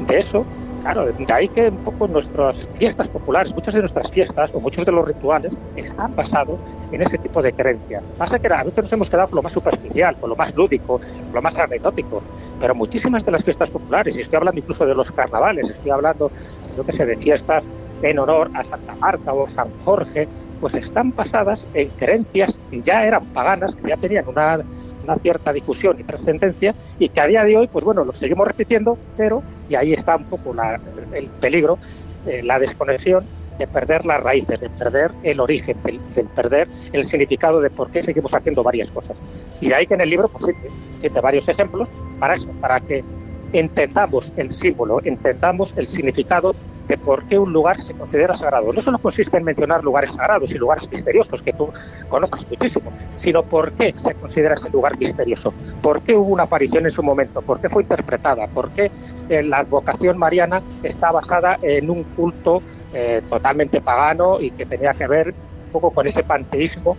De eso Claro, de ahí que un poco nuestras fiestas populares, muchas de nuestras fiestas o muchos de los rituales están basados en ese tipo de creencia. Pasa que a veces nos hemos quedado con lo más superficial, con lo más lúdico, con lo más anecdótico, pero muchísimas de las fiestas populares, y estoy hablando incluso de los carnavales, estoy hablando, yo que sé, de fiestas en honor a Santa Marta o San Jorge, pues están basadas en creencias que ya eran paganas, que ya tenían una una cierta difusión y trascendencia y que a día de hoy, pues bueno, lo seguimos repitiendo, pero, y ahí está un poco el peligro, eh, la desconexión de perder las raíces, de perder el origen, de, perder el significado de por qué seguimos haciendo varias cosas. Y de ahí que en el libro pues, tiene varios ejemplos para eso, para que entendamos el símbolo, entendamos el significado de por qué un lugar se considera sagrado. No solo consiste en mencionar lugares sagrados y lugares misteriosos que tú conoces muchísimo, sino por qué se considera ese lugar misterioso, por qué hubo una aparición en su momento, por qué fue interpretada, por qué eh, la vocación mariana está basada en un culto eh, totalmente pagano y que tenía que ver un poco con ese panteísmo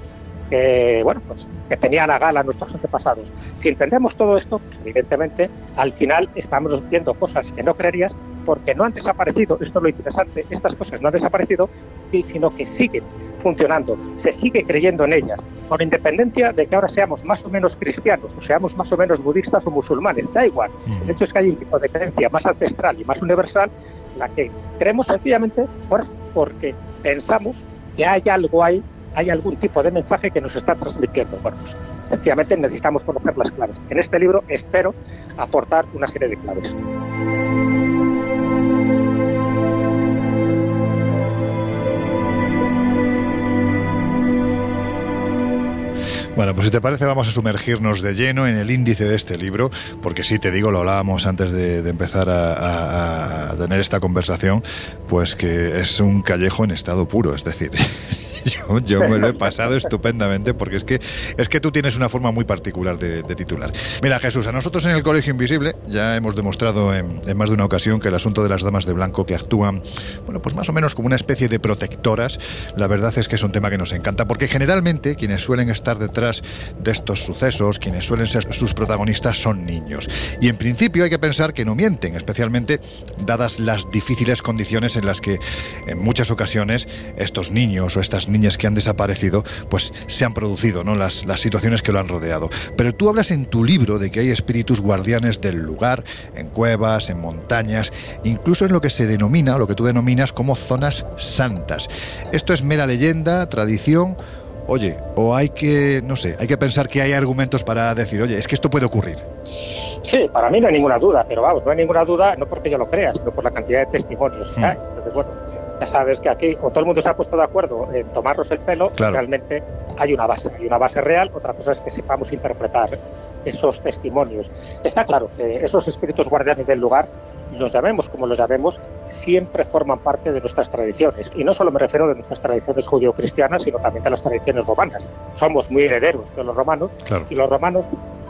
que, bueno, pues, que tenían a gala nuestros antepasados. Si entendemos todo esto, pues, evidentemente, al final estamos viendo cosas que no creerías porque no han desaparecido, esto es lo interesante, estas cosas no han desaparecido, sino que siguen funcionando, se sigue creyendo en ellas, con independencia de que ahora seamos más o menos cristianos, o seamos más o menos budistas o musulmanes, da igual. El hecho es que hay un tipo de creencia más ancestral y más universal, la que creemos sencillamente porque pensamos que hay algo ahí hay algún tipo de mensaje que nos está transmitiendo. Bueno, pues, sencillamente necesitamos conocer las claves. En este libro espero aportar una serie de claves. Bueno, pues si te parece vamos a sumergirnos de lleno en el índice de este libro, porque sí, te digo, lo hablábamos antes de, empezar a, a tener esta conversación, pues que es un callejo en estado puro, es decir, yo, me lo he pasado estupendamente porque es que, es que tú tienes una forma muy particular de, titular. Mira, Jesús, a nosotros en el Colegio Invisible ya hemos demostrado en, más de una ocasión que el asunto de las damas de blanco que actúan, bueno, pues más o menos como una especie de protectoras, la verdad es que es un tema que nos encanta porque generalmente quienes suelen estar detrás de estos sucesos, quienes suelen ser sus protagonistas son niños. Y en principio hay que pensar que no mienten, especialmente dadas las difíciles condiciones en las que en muchas ocasiones estos niños o estas niñas que han desaparecido, pues se han producido, ¿no? Las, las situaciones que lo han rodeado. Pero tú hablas en tu libro de que hay espíritus guardianes del lugar, en cuevas, en montañas, incluso en lo que se denomina, lo que tú denominas como zonas santas. ¿Esto es mera leyenda, tradición? Oye, o hay que, no sé, hay que pensar que hay argumentos para decir, oye, es que esto puede ocurrir. Sí, para mí no hay ninguna duda, pero vamos, no hay ninguna duda no porque yo lo crea, sino por la cantidad de testimonios que mm. hay. Entonces, bueno, ya sabes que aquí o todo el mundo se ha puesto de acuerdo en tomarnos el pelo, realmente hay una base, hay una base real, otra cosa es que sepamos interpretar esos testimonios. Está claro que esos espíritus guardianes del lugar, los llamemos como los llamemos, siempre forman parte de nuestras tradiciones. Y no solo me refiero de nuestras tradiciones judío-cristianas, sino también de las tradiciones romanas. Somos muy herederos de los romanos y los romanos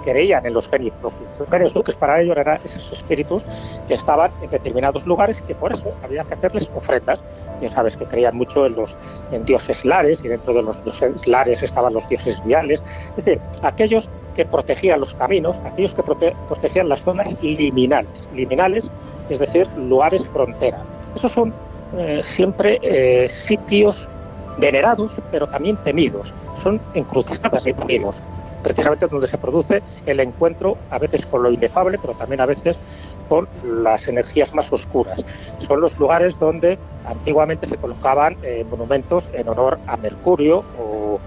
creían en los genios propios. Los genios propios para ellos eran esos espíritus que estaban en determinados lugares y que por eso había que hacerles ofrendas. Ya sabes que creían mucho en los en dioses lares y dentro de los dioses lares estaban los dioses viales. Es decir, aquellos que protegían los caminos, aquellos que protegían las zonas liminales. Liminales, es decir, lugares frontera. Esos son eh, siempre eh, sitios venerados, pero también temidos. Son encrucijadas y temidos precisamente donde se produce el encuentro a veces con lo inefable, pero también a veces con las energías más oscuras. Son los lugares donde antiguamente se colocaban eh, monumentos en honor a Mercurio o,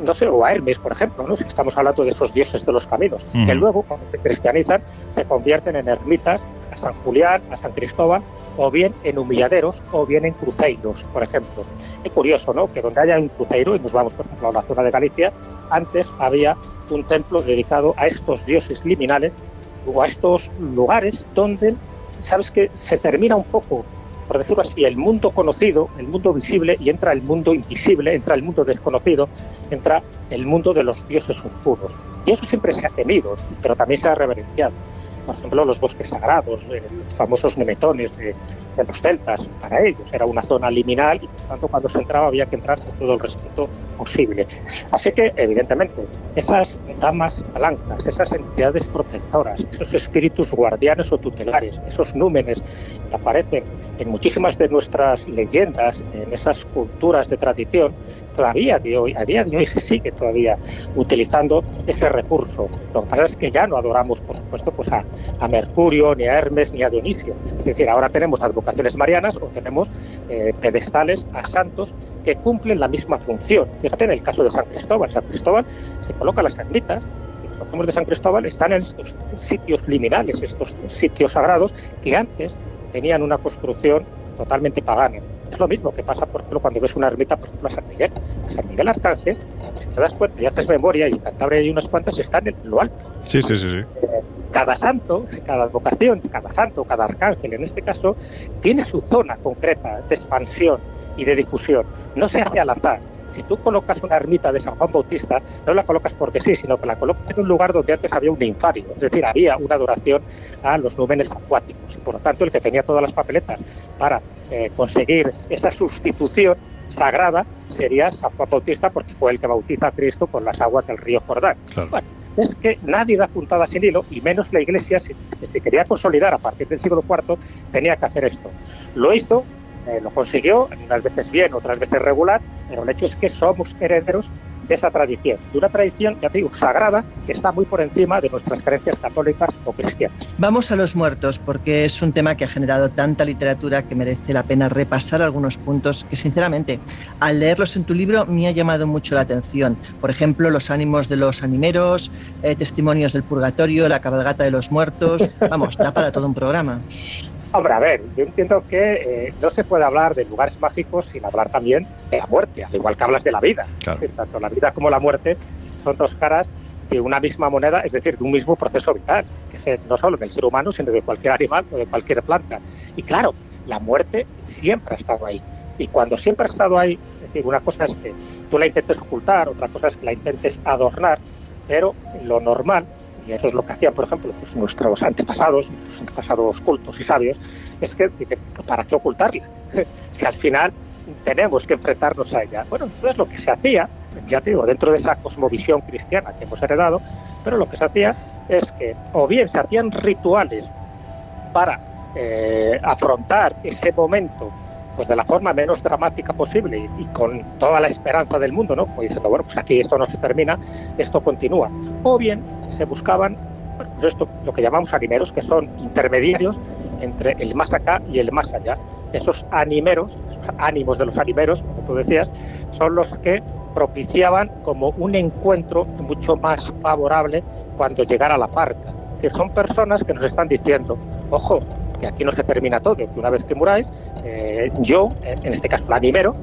no sé, o a Hermes, por ejemplo, ¿no? si estamos hablando de esos dioses de los caminos, que luego, cuando se cristianizan, se convierten en ermitas San Julián, a San Cristóbal, o bien en humilladeros, o bien en cruceiros, por ejemplo. Es curioso, ¿no? Que donde haya un cruceiro, y nos vamos, por ejemplo, a la zona de Galicia, antes había un templo dedicado a estos dioses liminales o a estos lugares donde, sabes que se termina un poco, por decirlo así, el mundo conocido, el mundo visible, y entra el mundo invisible, entra el mundo desconocido, entra el mundo de los dioses oscuros. Y eso siempre se ha temido, pero también se ha reverenciado por ejemplo, los bosques sagrados, eh, los famosos nemetones de, los celtas, para ellos era una zona liminal y por tanto cuando se entraba había que entrar con todo el respeto posible. Así que, evidentemente, esas damas blancas, esas entidades protectoras, esos espíritus guardianes o tutelares, esos númenes que aparecen en muchísimas de nuestras leyendas, en esas culturas de tradición, todavía de hoy, a día de hoy se sigue todavía utilizando ese recurso. Lo que pasa es que ya no adoramos, por supuesto, pues a, a Mercurio, ni a Hermes, ni a Dionisio. Es decir, ahora tenemos marianas o tenemos eh, pedestales a santos que cumplen la misma función. Fíjate en el caso de San Cristóbal. San Cristóbal se coloca las sanglitas los de San Cristóbal están en estos sitios liminales, estos sitios sagrados que antes tenían una construcción totalmente pagana. Es lo mismo que pasa, por ejemplo, cuando ves una ermita, por ejemplo, a San Miguel. A San Miguel Arcángel, si te das cuenta y haces memoria, y en Cantabria hay unas cuantas, están en lo alto. Sí, sí, sí. sí. Eh, cada santo, cada vocación, cada santo, cada arcángel, en este caso, tiene su zona concreta de expansión y de difusión. No se hace al azar si tú colocas una ermita de San Juan Bautista, no la colocas porque sí, sino que la colocas en un lugar donde antes había un ninfario, es decir, había una adoración a los númenes acuáticos. Y por lo tanto, el que tenía todas las papeletas para eh, conseguir esa sustitución sagrada sería San Juan Bautista, porque fue el que bautiza a Cristo con las aguas del río Jordán. Bueno, es que nadie da puntada sin hilo, y menos la Iglesia, si, si quería consolidar a partir del siglo IV, tenía que hacer esto. Lo hizo eh, lo consiguió, unas veces bien, otras veces regular, pero el hecho es que somos herederos de esa tradición, de una tradición, ya te digo, sagrada, que está muy por encima de nuestras creencias católicas o cristianas. Vamos a los muertos, porque es un tema que ha generado tanta literatura que merece la pena repasar algunos puntos que, sinceramente, al leerlos en tu libro me ha llamado mucho la atención. Por ejemplo, los ánimos de los animeros, eh, testimonios del purgatorio, la cabalgata de los muertos. Vamos, da para todo un programa. Hombre, a ver, yo entiendo que eh, no se puede hablar de lugares mágicos sin hablar también de la muerte, al igual que hablas de la vida. Tanto la vida como la muerte son dos caras de una misma moneda, es decir, de un mismo proceso vital, que es no solo del ser humano, sino de cualquier animal o de cualquier planta. Y claro, la muerte siempre ha estado ahí. Y cuando siempre ha estado ahí, es decir, una cosa es que tú la intentes ocultar, otra cosa es que la intentes adornar, pero lo normal y eso es lo que hacían, por ejemplo, pues nuestros antepasados, nuestros antepasados cultos y sabios, es que, ¿para qué ocultarla? si al final tenemos que enfrentarnos a ella. Bueno, entonces lo que se hacía, ya te digo, dentro de esa cosmovisión cristiana que hemos heredado, pero lo que se hacía es que o bien se hacían rituales para eh, afrontar ese momento pues de la forma menos dramática posible y, con toda la esperanza del mundo, ¿no? Pues diciendo, bueno, pues aquí esto no se termina, esto continúa. O bien se buscaban pues esto, lo que llamamos animeros, que son intermediarios entre el más acá y el más allá. Esos animeros, esos ánimos de los animeros, como tú decías, son los que propiciaban como un encuentro mucho más favorable cuando llegara la parca. Es decir, son personas que nos están diciendo, ojo, que aquí no se termina todo, que una vez que muráis, eh, yo, en este caso el animero,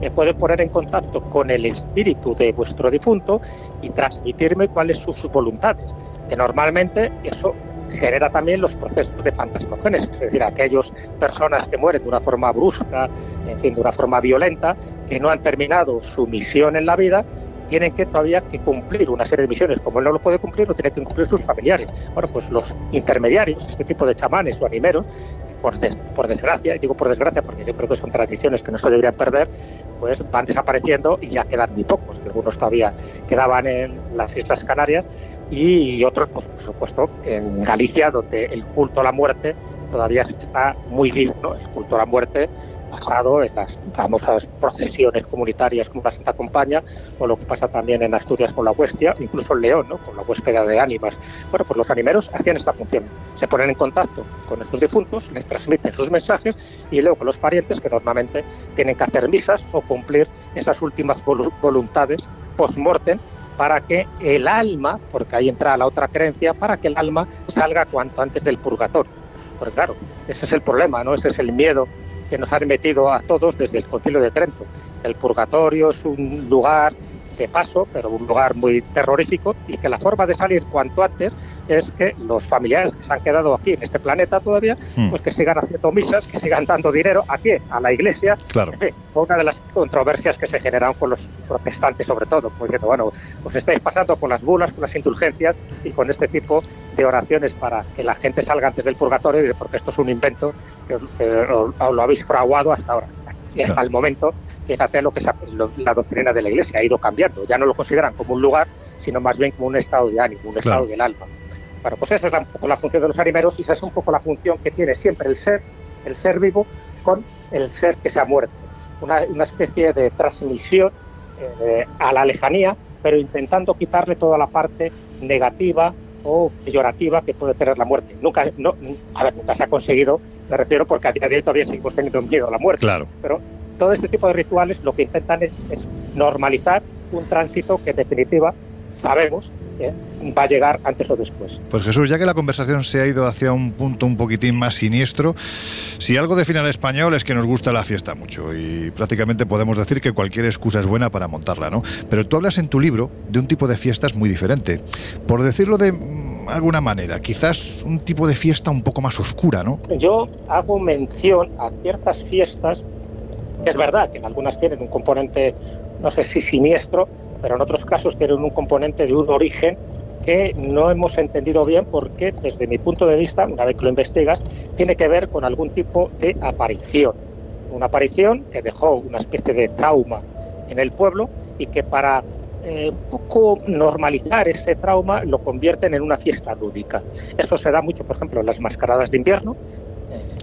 me puede poner en contacto con el espíritu de vuestro difunto y transmitirme cuáles son sus voluntades. Que normalmente eso genera también los procesos de fantasmogénesis, es decir, aquellas personas que mueren de una forma brusca, en fin, de una forma violenta, que no han terminado su misión en la vida, tienen que todavía que cumplir una serie de misiones. Como él no lo puede cumplir, lo tienen que cumplir sus familiares. Bueno, pues los intermediarios, este tipo de chamanes o animeros, por, por desgracia, y digo por desgracia porque yo creo que son tradiciones que no se deberían perder, pues van desapareciendo y ya quedan muy pocos. Algunos todavía quedaban en las Islas Canarias y otros, pues, por supuesto, en Galicia, donde el culto a la muerte todavía está muy vivo, ¿no? El culto a la muerte basado en las famosas procesiones comunitarias como la Santa Compaña o lo que pasa también en Asturias con la Huestia, incluso en León, ¿no? con la huéspeda de ánimas. Bueno, pues los animeros hacían esta función. Se ponen en contacto con estos difuntos, les transmiten sus mensajes y luego con los parientes que normalmente tienen que hacer misas o cumplir esas últimas voluntades post-mortem para que el alma, porque ahí entra la otra creencia, para que el alma salga cuanto antes del purgatorio. Porque claro, ese es el problema, ¿no? Ese es el miedo que nos han metido a todos desde el Concilio de Trento. El purgatorio es un lugar de paso, pero un lugar muy terrorífico, y que la forma de salir cuanto antes es que los familiares que se han quedado aquí en este planeta todavía, hmm. pues que sigan haciendo misas, que sigan dando dinero aquí a la iglesia. Claro. fue una de las controversias que se generaron con los protestantes, sobre todo, pues diciendo, bueno, os estáis pasando con las bulas, con las indulgencias y con este tipo de oraciones para que la gente salga antes del purgatorio, porque esto es un invento que, lo, habéis fraguado hasta ahora. Y hasta el momento, fíjate lo que la doctrina de la Iglesia ha ido cambiando. Ya no lo consideran como un lugar, sino más bien como un estado de ánimo, un estado del alma. Bueno, pues esa es un poco la función de los animeros y esa es un poco la función que tiene siempre el ser, el ser vivo, con el ser que se ha muerto. Una, una especie de transmisión eh, a la lejanía, pero intentando quitarle toda la parte negativa o peyorativa que puede tener la muerte. Nunca, no, a ver, nunca se ha conseguido, me refiero porque a día de hoy todavía seguimos teniendo miedo a la muerte. Claro. Pero todo este tipo de rituales lo que intentan es, es normalizar un tránsito que en definitiva sabemos que va a llegar antes o después. Pues Jesús, ya que la conversación se ha ido hacia un punto un poquitín más siniestro, si algo define al español es que nos gusta la fiesta mucho y prácticamente podemos decir que cualquier excusa es buena para montarla, ¿no? Pero tú hablas en tu libro de un tipo de fiestas muy diferente. Por decirlo de alguna manera, quizás un tipo de fiesta un poco más oscura, ¿no? Yo hago mención a ciertas fiestas, es verdad que en algunas tienen un componente, no sé si siniestro, pero en otros casos tienen un componente de un origen que no hemos entendido bien porque, desde mi punto de vista, una vez que lo investigas, tiene que ver con algún tipo de aparición. Una aparición que dejó una especie de trauma en el pueblo y que para eh, poco normalizar ese trauma lo convierten en una fiesta lúdica. Eso se da mucho, por ejemplo, en las mascaradas de invierno.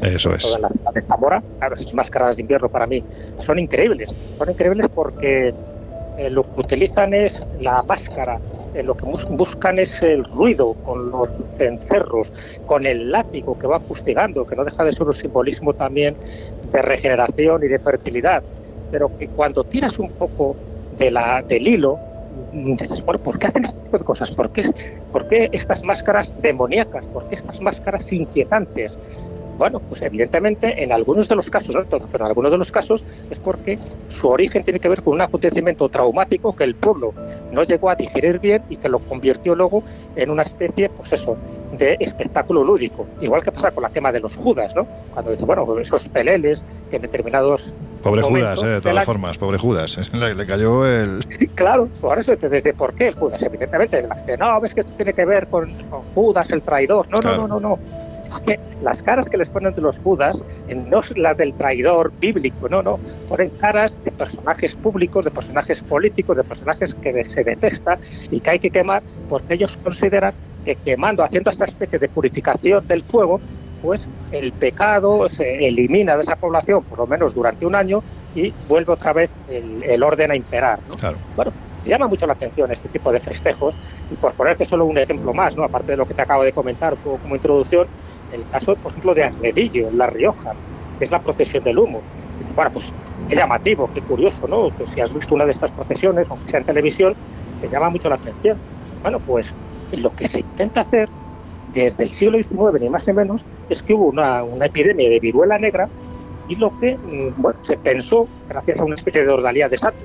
Eso es. La de Zamora, las mascaradas de invierno para mí son increíbles. Son increíbles porque eh, lo que utilizan es la máscara, eh, lo que buscan es el ruido con los cencerros, con el látigo que va fustigando, que no deja de ser un simbolismo también de regeneración y de fertilidad, pero que cuando tiras un poco de la, del hilo, mm, dices, bueno, ¿por qué hacen este tipo de cosas? ¿Por qué, ¿Por qué estas máscaras demoníacas? ¿Por qué estas máscaras inquietantes? Bueno, pues evidentemente en algunos de los casos, no todos, pero en algunos de los casos es porque su origen tiene que ver con un acontecimiento traumático que el pueblo no llegó a digerir bien y que lo convirtió luego en una especie, pues eso, de espectáculo lúdico. Igual que pasa con la tema de los judas, ¿no? Cuando dice, bueno, esos peleles que en determinados Pobre Judas, eh, de todas formas, pobre Judas. Le, cayó el. Claro, por eso, desde por qué Judas, evidentemente. No, ves que esto tiene que ver con, Judas, el traidor. No, no, no, no, no que las caras que les ponen de los Judas no son las del traidor bíblico, no, no, ponen caras de personajes públicos, de personajes políticos, de personajes que se detesta y que hay que quemar porque ellos consideran que quemando, haciendo esta especie de purificación del fuego, pues el pecado se elimina de esa población, por lo menos durante un año, y vuelve otra vez el, orden a imperar. ¿no? Bueno, llama mucho la atención este tipo de festejos, y por ponerte solo un ejemplo más, ¿no? aparte de lo que te acabo de comentar como introducción, el caso, por ejemplo, de Arnedillo, en La Rioja, que es la procesión del humo. Bueno, pues qué llamativo, qué curioso, ¿no? Que si has visto una de estas procesiones, aunque sea en televisión, te llama mucho la atención. Bueno, pues lo que se intenta hacer desde el siglo XIX, ni más ni menos, es que hubo una, epidemia de viruela negra y lo que mm, bueno, se pensó, gracias a una especie de ordalía de santos,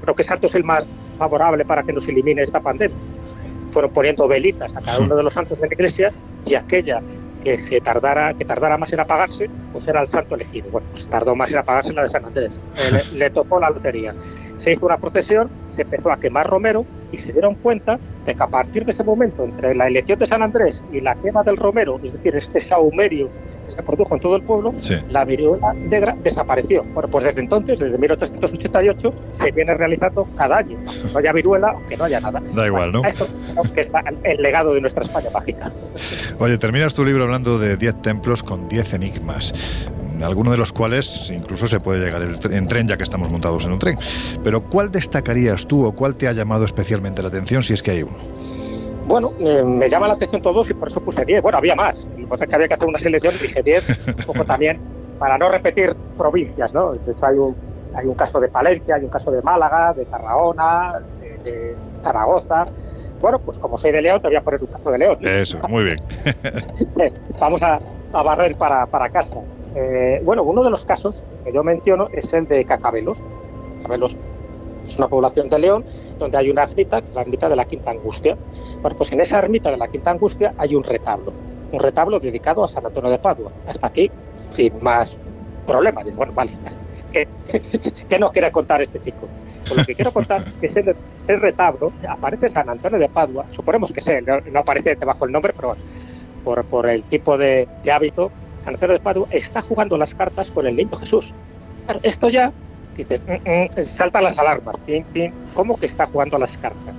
creo que Santos es el más favorable para que nos elimine esta pandemia. Fueron poniendo velitas a cada uno de los santos de la iglesia y aquella que se tardara, que tardara más en apagarse, pues era el santo elegido. Bueno, pues tardó más en apagarse la de San Andrés. Eh, le, tocó la lotería. Se hizo una procesión, se empezó a quemar Romero y se dieron cuenta de que a partir de ese momento, entre la elección de San Andrés y la quema del Romero, es decir, este saumerio se produjo en todo el pueblo, la viruela negra desapareció. Bueno, pues desde entonces, desde 1888, se viene realizando cada año. No haya viruela, aunque no haya nada. Da igual, ¿no? Esto que es el legado de nuestra España mágica. Oye, terminas tu libro hablando de 10 templos con 10 enigmas alguno de los cuales incluso se puede llegar en tren ya que estamos montados en un tren. Pero ¿cuál destacarías tú o cuál te ha llamado especialmente la atención si es que hay uno? Bueno, me llama la atención todos y por eso puse 10. Bueno, había más. Lo que es que había que hacer una selección, dije 10, un poco también para no repetir provincias, ¿no? De hecho, hay un, hay un caso de Palencia, hay un caso de Málaga, de Tarragona, de, Zaragoza. Bueno, pues como soy de León, te voy a poner un caso de León. Eso, muy bien. Vamos a, a barrer para, para casa. Eh, bueno, uno de los casos que yo menciono es el de Cacabelos. Cacabelos es una población de León donde hay una ermita, la ermita de la Quinta Angustia. Bueno, pues en esa ermita de la Quinta Angustia hay un retablo, un retablo dedicado a San Antonio de Padua. Hasta aquí, sin más problemas. Bueno, vale, ¿qué, ¿qué nos quiere contar este chico? Pues lo que quiero contar es que ese, retablo aparece San Antonio de Padua, suponemos que sé, no, aparece debajo el nombre, pero por, por el tipo de hábito, San Antonio de Padua está jugando las cartas con el niño Jesús. esto ya, dice, mm, mm, saltan las alarmas. ¿Cómo que está jugando las cartas?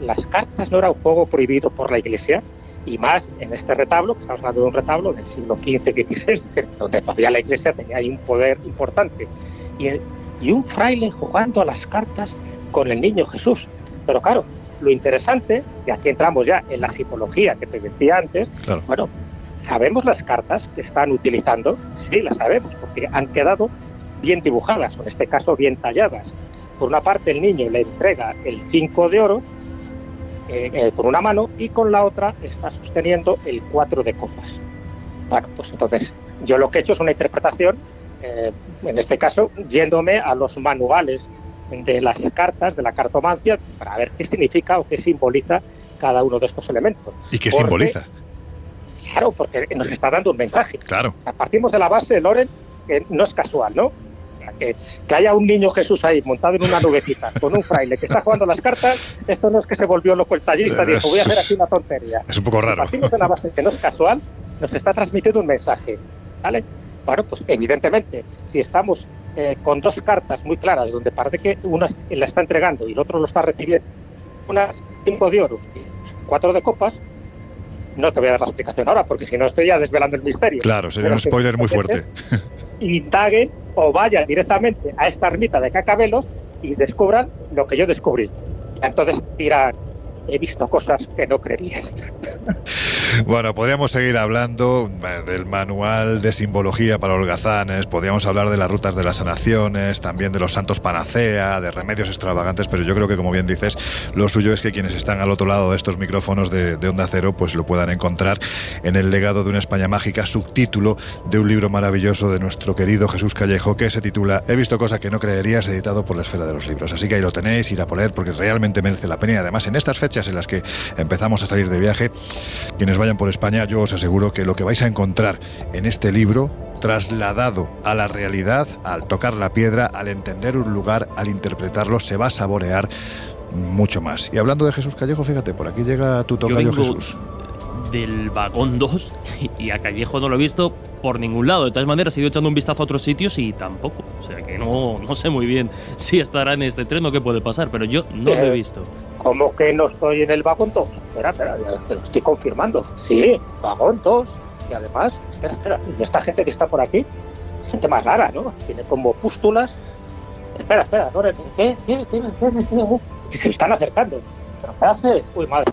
Las cartas no era un juego prohibido por la Iglesia, y más en este retablo, que estamos hablando de un retablo del siglo XV-XVI, donde todavía la Iglesia tenía ahí un poder importante. Y, y un fraile jugando a las cartas con el niño Jesús. Pero claro, lo interesante, y aquí entramos ya en la psicología que te decía antes, bueno, ¿Sabemos las cartas que están utilizando? Sí, las sabemos, porque han quedado bien dibujadas, o en este caso bien talladas. Por una parte, el niño le entrega el 5 de oro eh, eh, con una mano y con la otra está sosteniendo el 4 de copas. Bueno, pues entonces yo lo que he hecho es una interpretación, eh, en este caso, yéndome a los manuales de las cartas, de la cartomancia, para ver qué significa o qué simboliza cada uno de estos elementos. ¿Y qué simboliza? Claro, porque nos está dando un mensaje. Claro. Partimos de la base, Loren, que no es casual, ¿no? Que, haya un niño Jesús ahí montado en una nubecita con un fraile que está jugando las cartas, esto no es que se volvió loco el tallista y dijo, voy a hacer aquí una tontería. Es un poco raro. partimos de la base que no es casual, nos está transmitiendo un mensaje. ¿Vale? Bueno, pues evidentemente, si estamos eh, con dos cartas muy claras, donde parece que una la está entregando y el otro lo está recibiendo, una cinco de oro y cuatro de copas, no te voy a dar la explicación ahora, porque si no estoy ya desvelando el misterio. Claro, sería un spoiler muy fuerte. Indague o vaya directamente a esta ermita de Cacabelos y descubran lo que yo descubrí. Entonces dirán, he visto cosas que no creerías. Bueno, podríamos seguir hablando eh, del manual de simbología para holgazanes, podríamos hablar de las rutas de las sanaciones, también de los santos panacea, de remedios extravagantes, pero yo creo que, como bien dices, lo suyo es que quienes están al otro lado de estos micrófonos de, Onda Cero, pues lo puedan encontrar en el legado de una España mágica, subtítulo de un libro maravilloso de nuestro querido Jesús Callejo, que se titula He visto cosas que no creerías, editado por la Esfera de los Libros. Así que ahí lo tenéis, ir a poner, porque realmente merece la pena y además en estas fechas en las que empezamos a salir de viaje, quienes vayan por España, yo os aseguro que lo que vais a encontrar en este libro, trasladado a la realidad, al tocar la piedra, al entender un lugar, al interpretarlo, se va a saborear mucho más. Y hablando de Jesús Callejo, fíjate, por aquí llega tu tocayo Jesús. Del vagón 2 y a Callejo no lo he visto por ningún lado. De todas maneras, he ido echando un vistazo a otros sitios y tampoco. O sea que no, no sé muy bien si estará en este tren o qué puede pasar, pero yo no lo he eh, visto. ¿Cómo que no estoy en el vagón 2? Espera, espera, te lo estoy confirmando. Sí, vagón 2. Y además, espera, espera, y esta gente que está por aquí, gente más rara, ¿no? Tiene como pústulas. Espera, espera, ¿qué? ¿Qué? ¿Qué? ¿Qué? Se están acercando. ¿Pero qué hace? Uy, madre.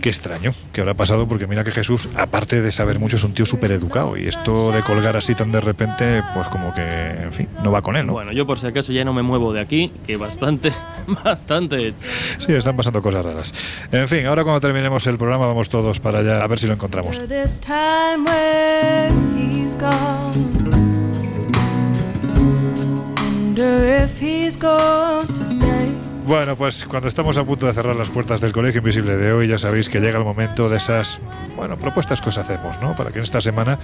Qué extraño que habrá pasado, porque mira que Jesús, aparte de saber mucho, es un tío súper educado. Y esto de colgar así tan de repente, pues como que, en fin, no va con él, ¿no? Bueno, yo por si acaso ya no me muevo de aquí, que bastante, bastante. Sí, están pasando cosas raras. En fin, ahora cuando terminemos el programa vamos todos para allá a ver si lo encontramos. Bueno, pues cuando estamos a punto de cerrar las puertas del Colegio Invisible de hoy, ya sabéis que llega el momento de esas, bueno, propuestas que os hacemos, ¿no? Para que en esta semana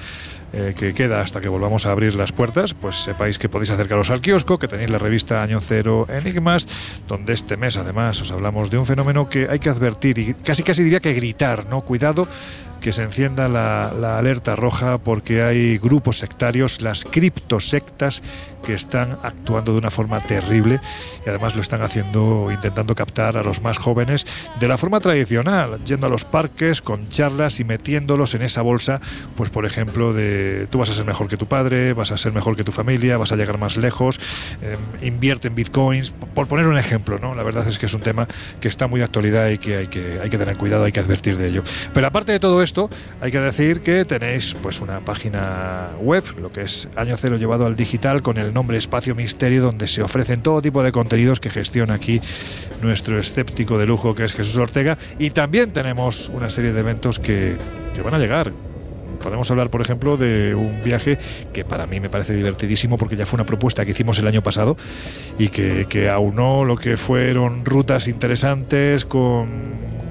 eh, que queda hasta que volvamos a abrir las puertas, pues sepáis que podéis acercaros al kiosco, que tenéis la revista Año Cero Enigmas, donde este mes además os hablamos de un fenómeno que hay que advertir y casi casi diría que gritar, ¿no? Cuidado que se encienda la, la alerta roja porque hay grupos sectarios, las criptosectas, que están actuando de una forma terrible y además lo están haciendo intentando captar a los más jóvenes de la forma tradicional, yendo a los parques con charlas y metiéndolos en esa bolsa, pues por ejemplo de tú vas a ser mejor que tu padre, vas a ser mejor que tu familia, vas a llegar más lejos, em, invierte en bitcoins, por poner un ejemplo, ¿no? La verdad es que es un tema que está muy de actualidad y que hay que, que tener cuidado, hay que advertir de ello. Pero aparte de todo esto, hay que decir que tenéis pues una página web, lo que es Año Cero llevado al digital con el nombre Espacio Misterio, donde se ofrecen todo tipo de contenidos que gestiona aquí nuestro escéptico de lujo que es Jesús Ortega. Y también tenemos una serie de eventos que, van a llegar. Podemos hablar, por ejemplo, de un viaje que para mí me parece divertidísimo porque ya fue una propuesta que hicimos el año pasado y que, que aunó lo que fueron rutas interesantes con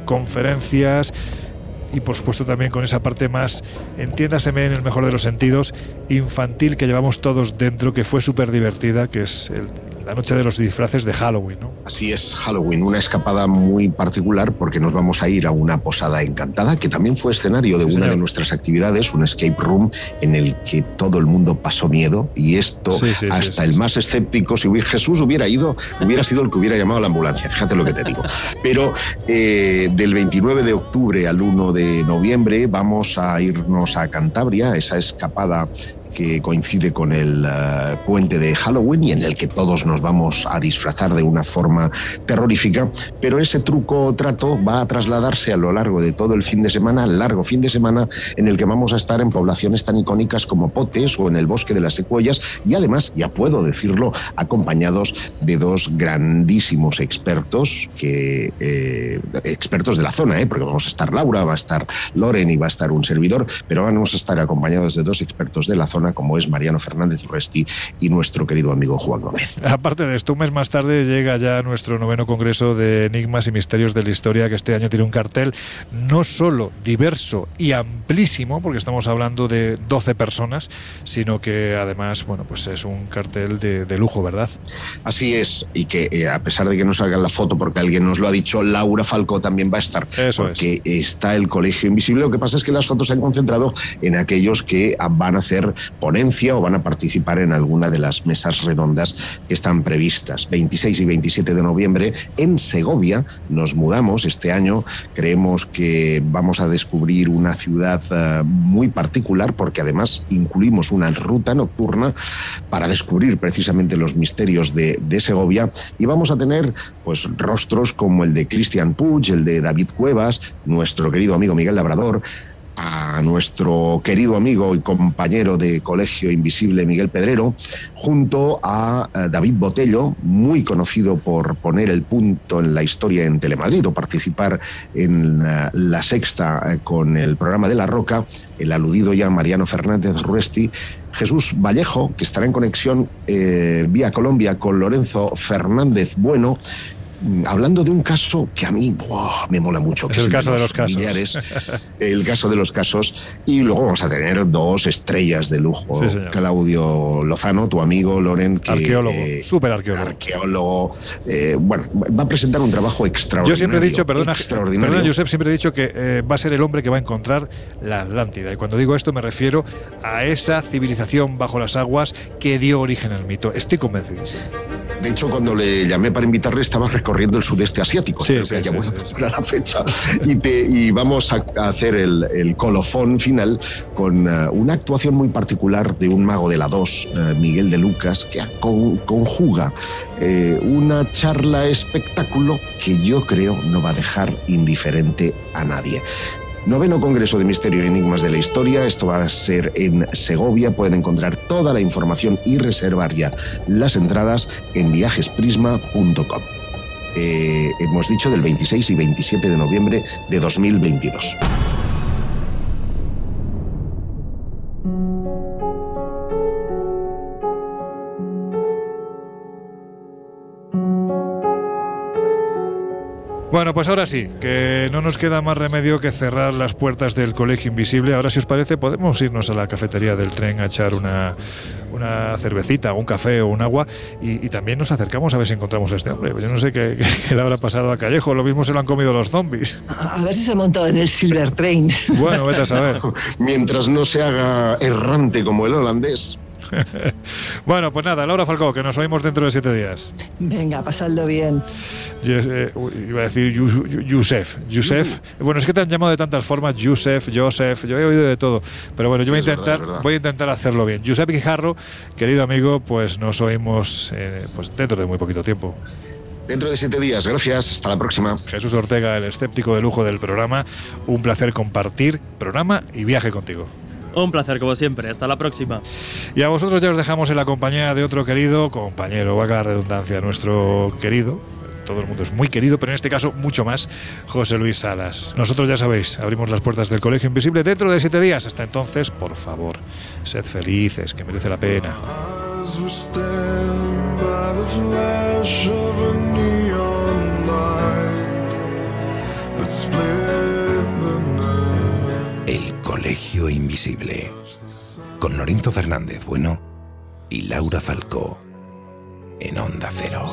conferencias y por supuesto también con esa parte más, entiéndaseme en el mejor de los sentidos, infantil que llevamos todos dentro, que fue súper divertida, que es el, la noche de los disfraces de Halloween, ¿no? Así es, Halloween, una escapada muy particular porque nos vamos a ir a una posada encantada que también fue escenario de una de nuestras actividades, un escape room en el que todo el mundo pasó miedo y esto hasta el más escéptico, si Jesús hubiera ido, hubiera sido el que hubiera llamado a la ambulancia, fíjate lo que te digo. Pero eh, del 29 de octubre al 1 de noviembre vamos a irnos a Cantabria, esa escapada que coincide con el eh, puente de Halloween y en el que todos nos vamos a disfrazar de una forma terrorífica, pero ese truco o trato va a trasladarse a lo largo de todo el fin de semana, largo fin de semana, en el que vamos a estar en poblaciones tan icónicas como Potes o en el Bosque de las Secuellas y además, ya puedo decirlo, acompañados de dos grandísimos expertos, que, eh, expertos de la zona, ¿eh? porque vamos a estar Laura, va a estar Loren y va a estar un servidor, pero vamos a estar acompañados de dos expertos de la zona como es Mariano Fernández Resti y nuestro querido amigo Juan Gómez. Aparte de esto, un mes más tarde llega ya nuestro noveno Congreso de Enigmas y Misterios de la Historia, que este año tiene un cartel no solo diverso y amplísimo, porque estamos hablando de 12 personas, sino que además, bueno, pues es un cartel de, lujo, ¿verdad? Así es, y que eh, a pesar de que no salga la foto, porque alguien nos lo ha dicho, Laura Falcó también va a estar, Eso porque está el Colegio Invisible. Lo que pasa es que las fotos se han concentrado en aquellos que van a hacer ponencia o van a participar en alguna de las mesas redondas que están previstas. 26 y 27 de noviembre en Segovia nos mudamos este año. Creemos que vamos a descubrir una ciudad eh, muy particular porque además incluimos una ruta nocturna para descubrir precisamente los misterios de, Segovia y vamos a tener pues rostros como el de Cristian Puig, el de David Cuevas, nuestro querido amigo Miguel Labrador, a nuestro querido amigo y compañero de colegio invisible Miguel Pedrero, junto a eh, David Botello, muy conocido por poner el punto en la historia en Telemadrid o participar en eh, la sexta eh, con el programa de La Roca, el aludido ya Mariano Fernández Ruesti, Jesús Vallejo, que estará en conexión vía Colombia con Lorenzo Fernández Bueno, hablando de un caso que a mí me mola mucho. es el caso de los casos. el caso de los casos. Y luego vamos a tener dos estrellas de lujo. Claudio Lozano, tu amigo, Loren. Que, arqueólogo, eh, súper arqueólogo. Arqueólogo. Eh, bueno, va a presentar un trabajo extraordinario. Yo siempre he dicho, perdona, perdona Josep, siempre he dicho que eh, va a ser el hombre que va a encontrar la Atlántida. Y cuando digo esto me refiero a esa civilización bajo las aguas que dio origen al mito. Estoy convencido. De hecho, cuando le llamé para invitarle, estaba recorriendo el sudeste asiático. Sí, sí, la fecha. Y, vamos a, hacer el, colofón final con eh, una actuación muy particular de un mago de la 2, eh, Miguel de Lucas, que conjuga eh, una charla espectáculo que yo creo no va a dejar indiferente a nadie. Noveno Congreso de Misterio y Enigmas de la Historia. Esto va a ser en Segovia. Pueden encontrar toda la información y reservar ya las entradas en viajesprisma.com. Eh, hemos dicho del 26 y 27 de noviembre de 2022. Bueno, pues ahora sí, que no nos queda más remedio que cerrar las puertas del Colegio Invisible. Ahora, si os parece, podemos irnos a la cafetería del tren a echar una, una cervecita, un café o un agua y, también nos acercamos a ver si encontramos a este hombre. Yo no sé qué, le habrá pasado a Callejo, lo mismo se lo han comido los zombies. A ver si se ha montado en el Silver Train. Bueno, vete a saber. Mientras no se haga errante como el holandés. bueno, pues nada, Laura Falcó, que nos oímos dentro de siete días. Venga, pasadlo bien. Eh, iba a decir Yusef. Yusef. Bueno, es que te han llamado de tantas formas, Yusef, Joseph, yo he oído de todo. Pero bueno, yo voy a intentar, voy a intentar hacerlo bien. Yusef Guijarro, querido amigo, pues nos oímos eh, pues dentro de muy poquito tiempo. Dentro de siete días, gracias, hasta la próxima. Jesús Ortega, el escéptico de lujo del programa, un placer compartir programa y viaje contigo. Un placer, como siempre. Hasta la próxima. Y a vosotros ya os dejamos en la compañía de otro querido compañero, valga la redundancia, nuestro querido. Todo el mundo es muy querido, pero en este caso mucho más, José Luis Salas. Nosotros ya sabéis, abrimos las puertas del Colegio Invisible dentro de siete días. Hasta entonces, por favor, sed felices, que merece la pena. Colegio Invisible, con Lorenzo Fernández Bueno y Laura Falcó, en Onda Cero.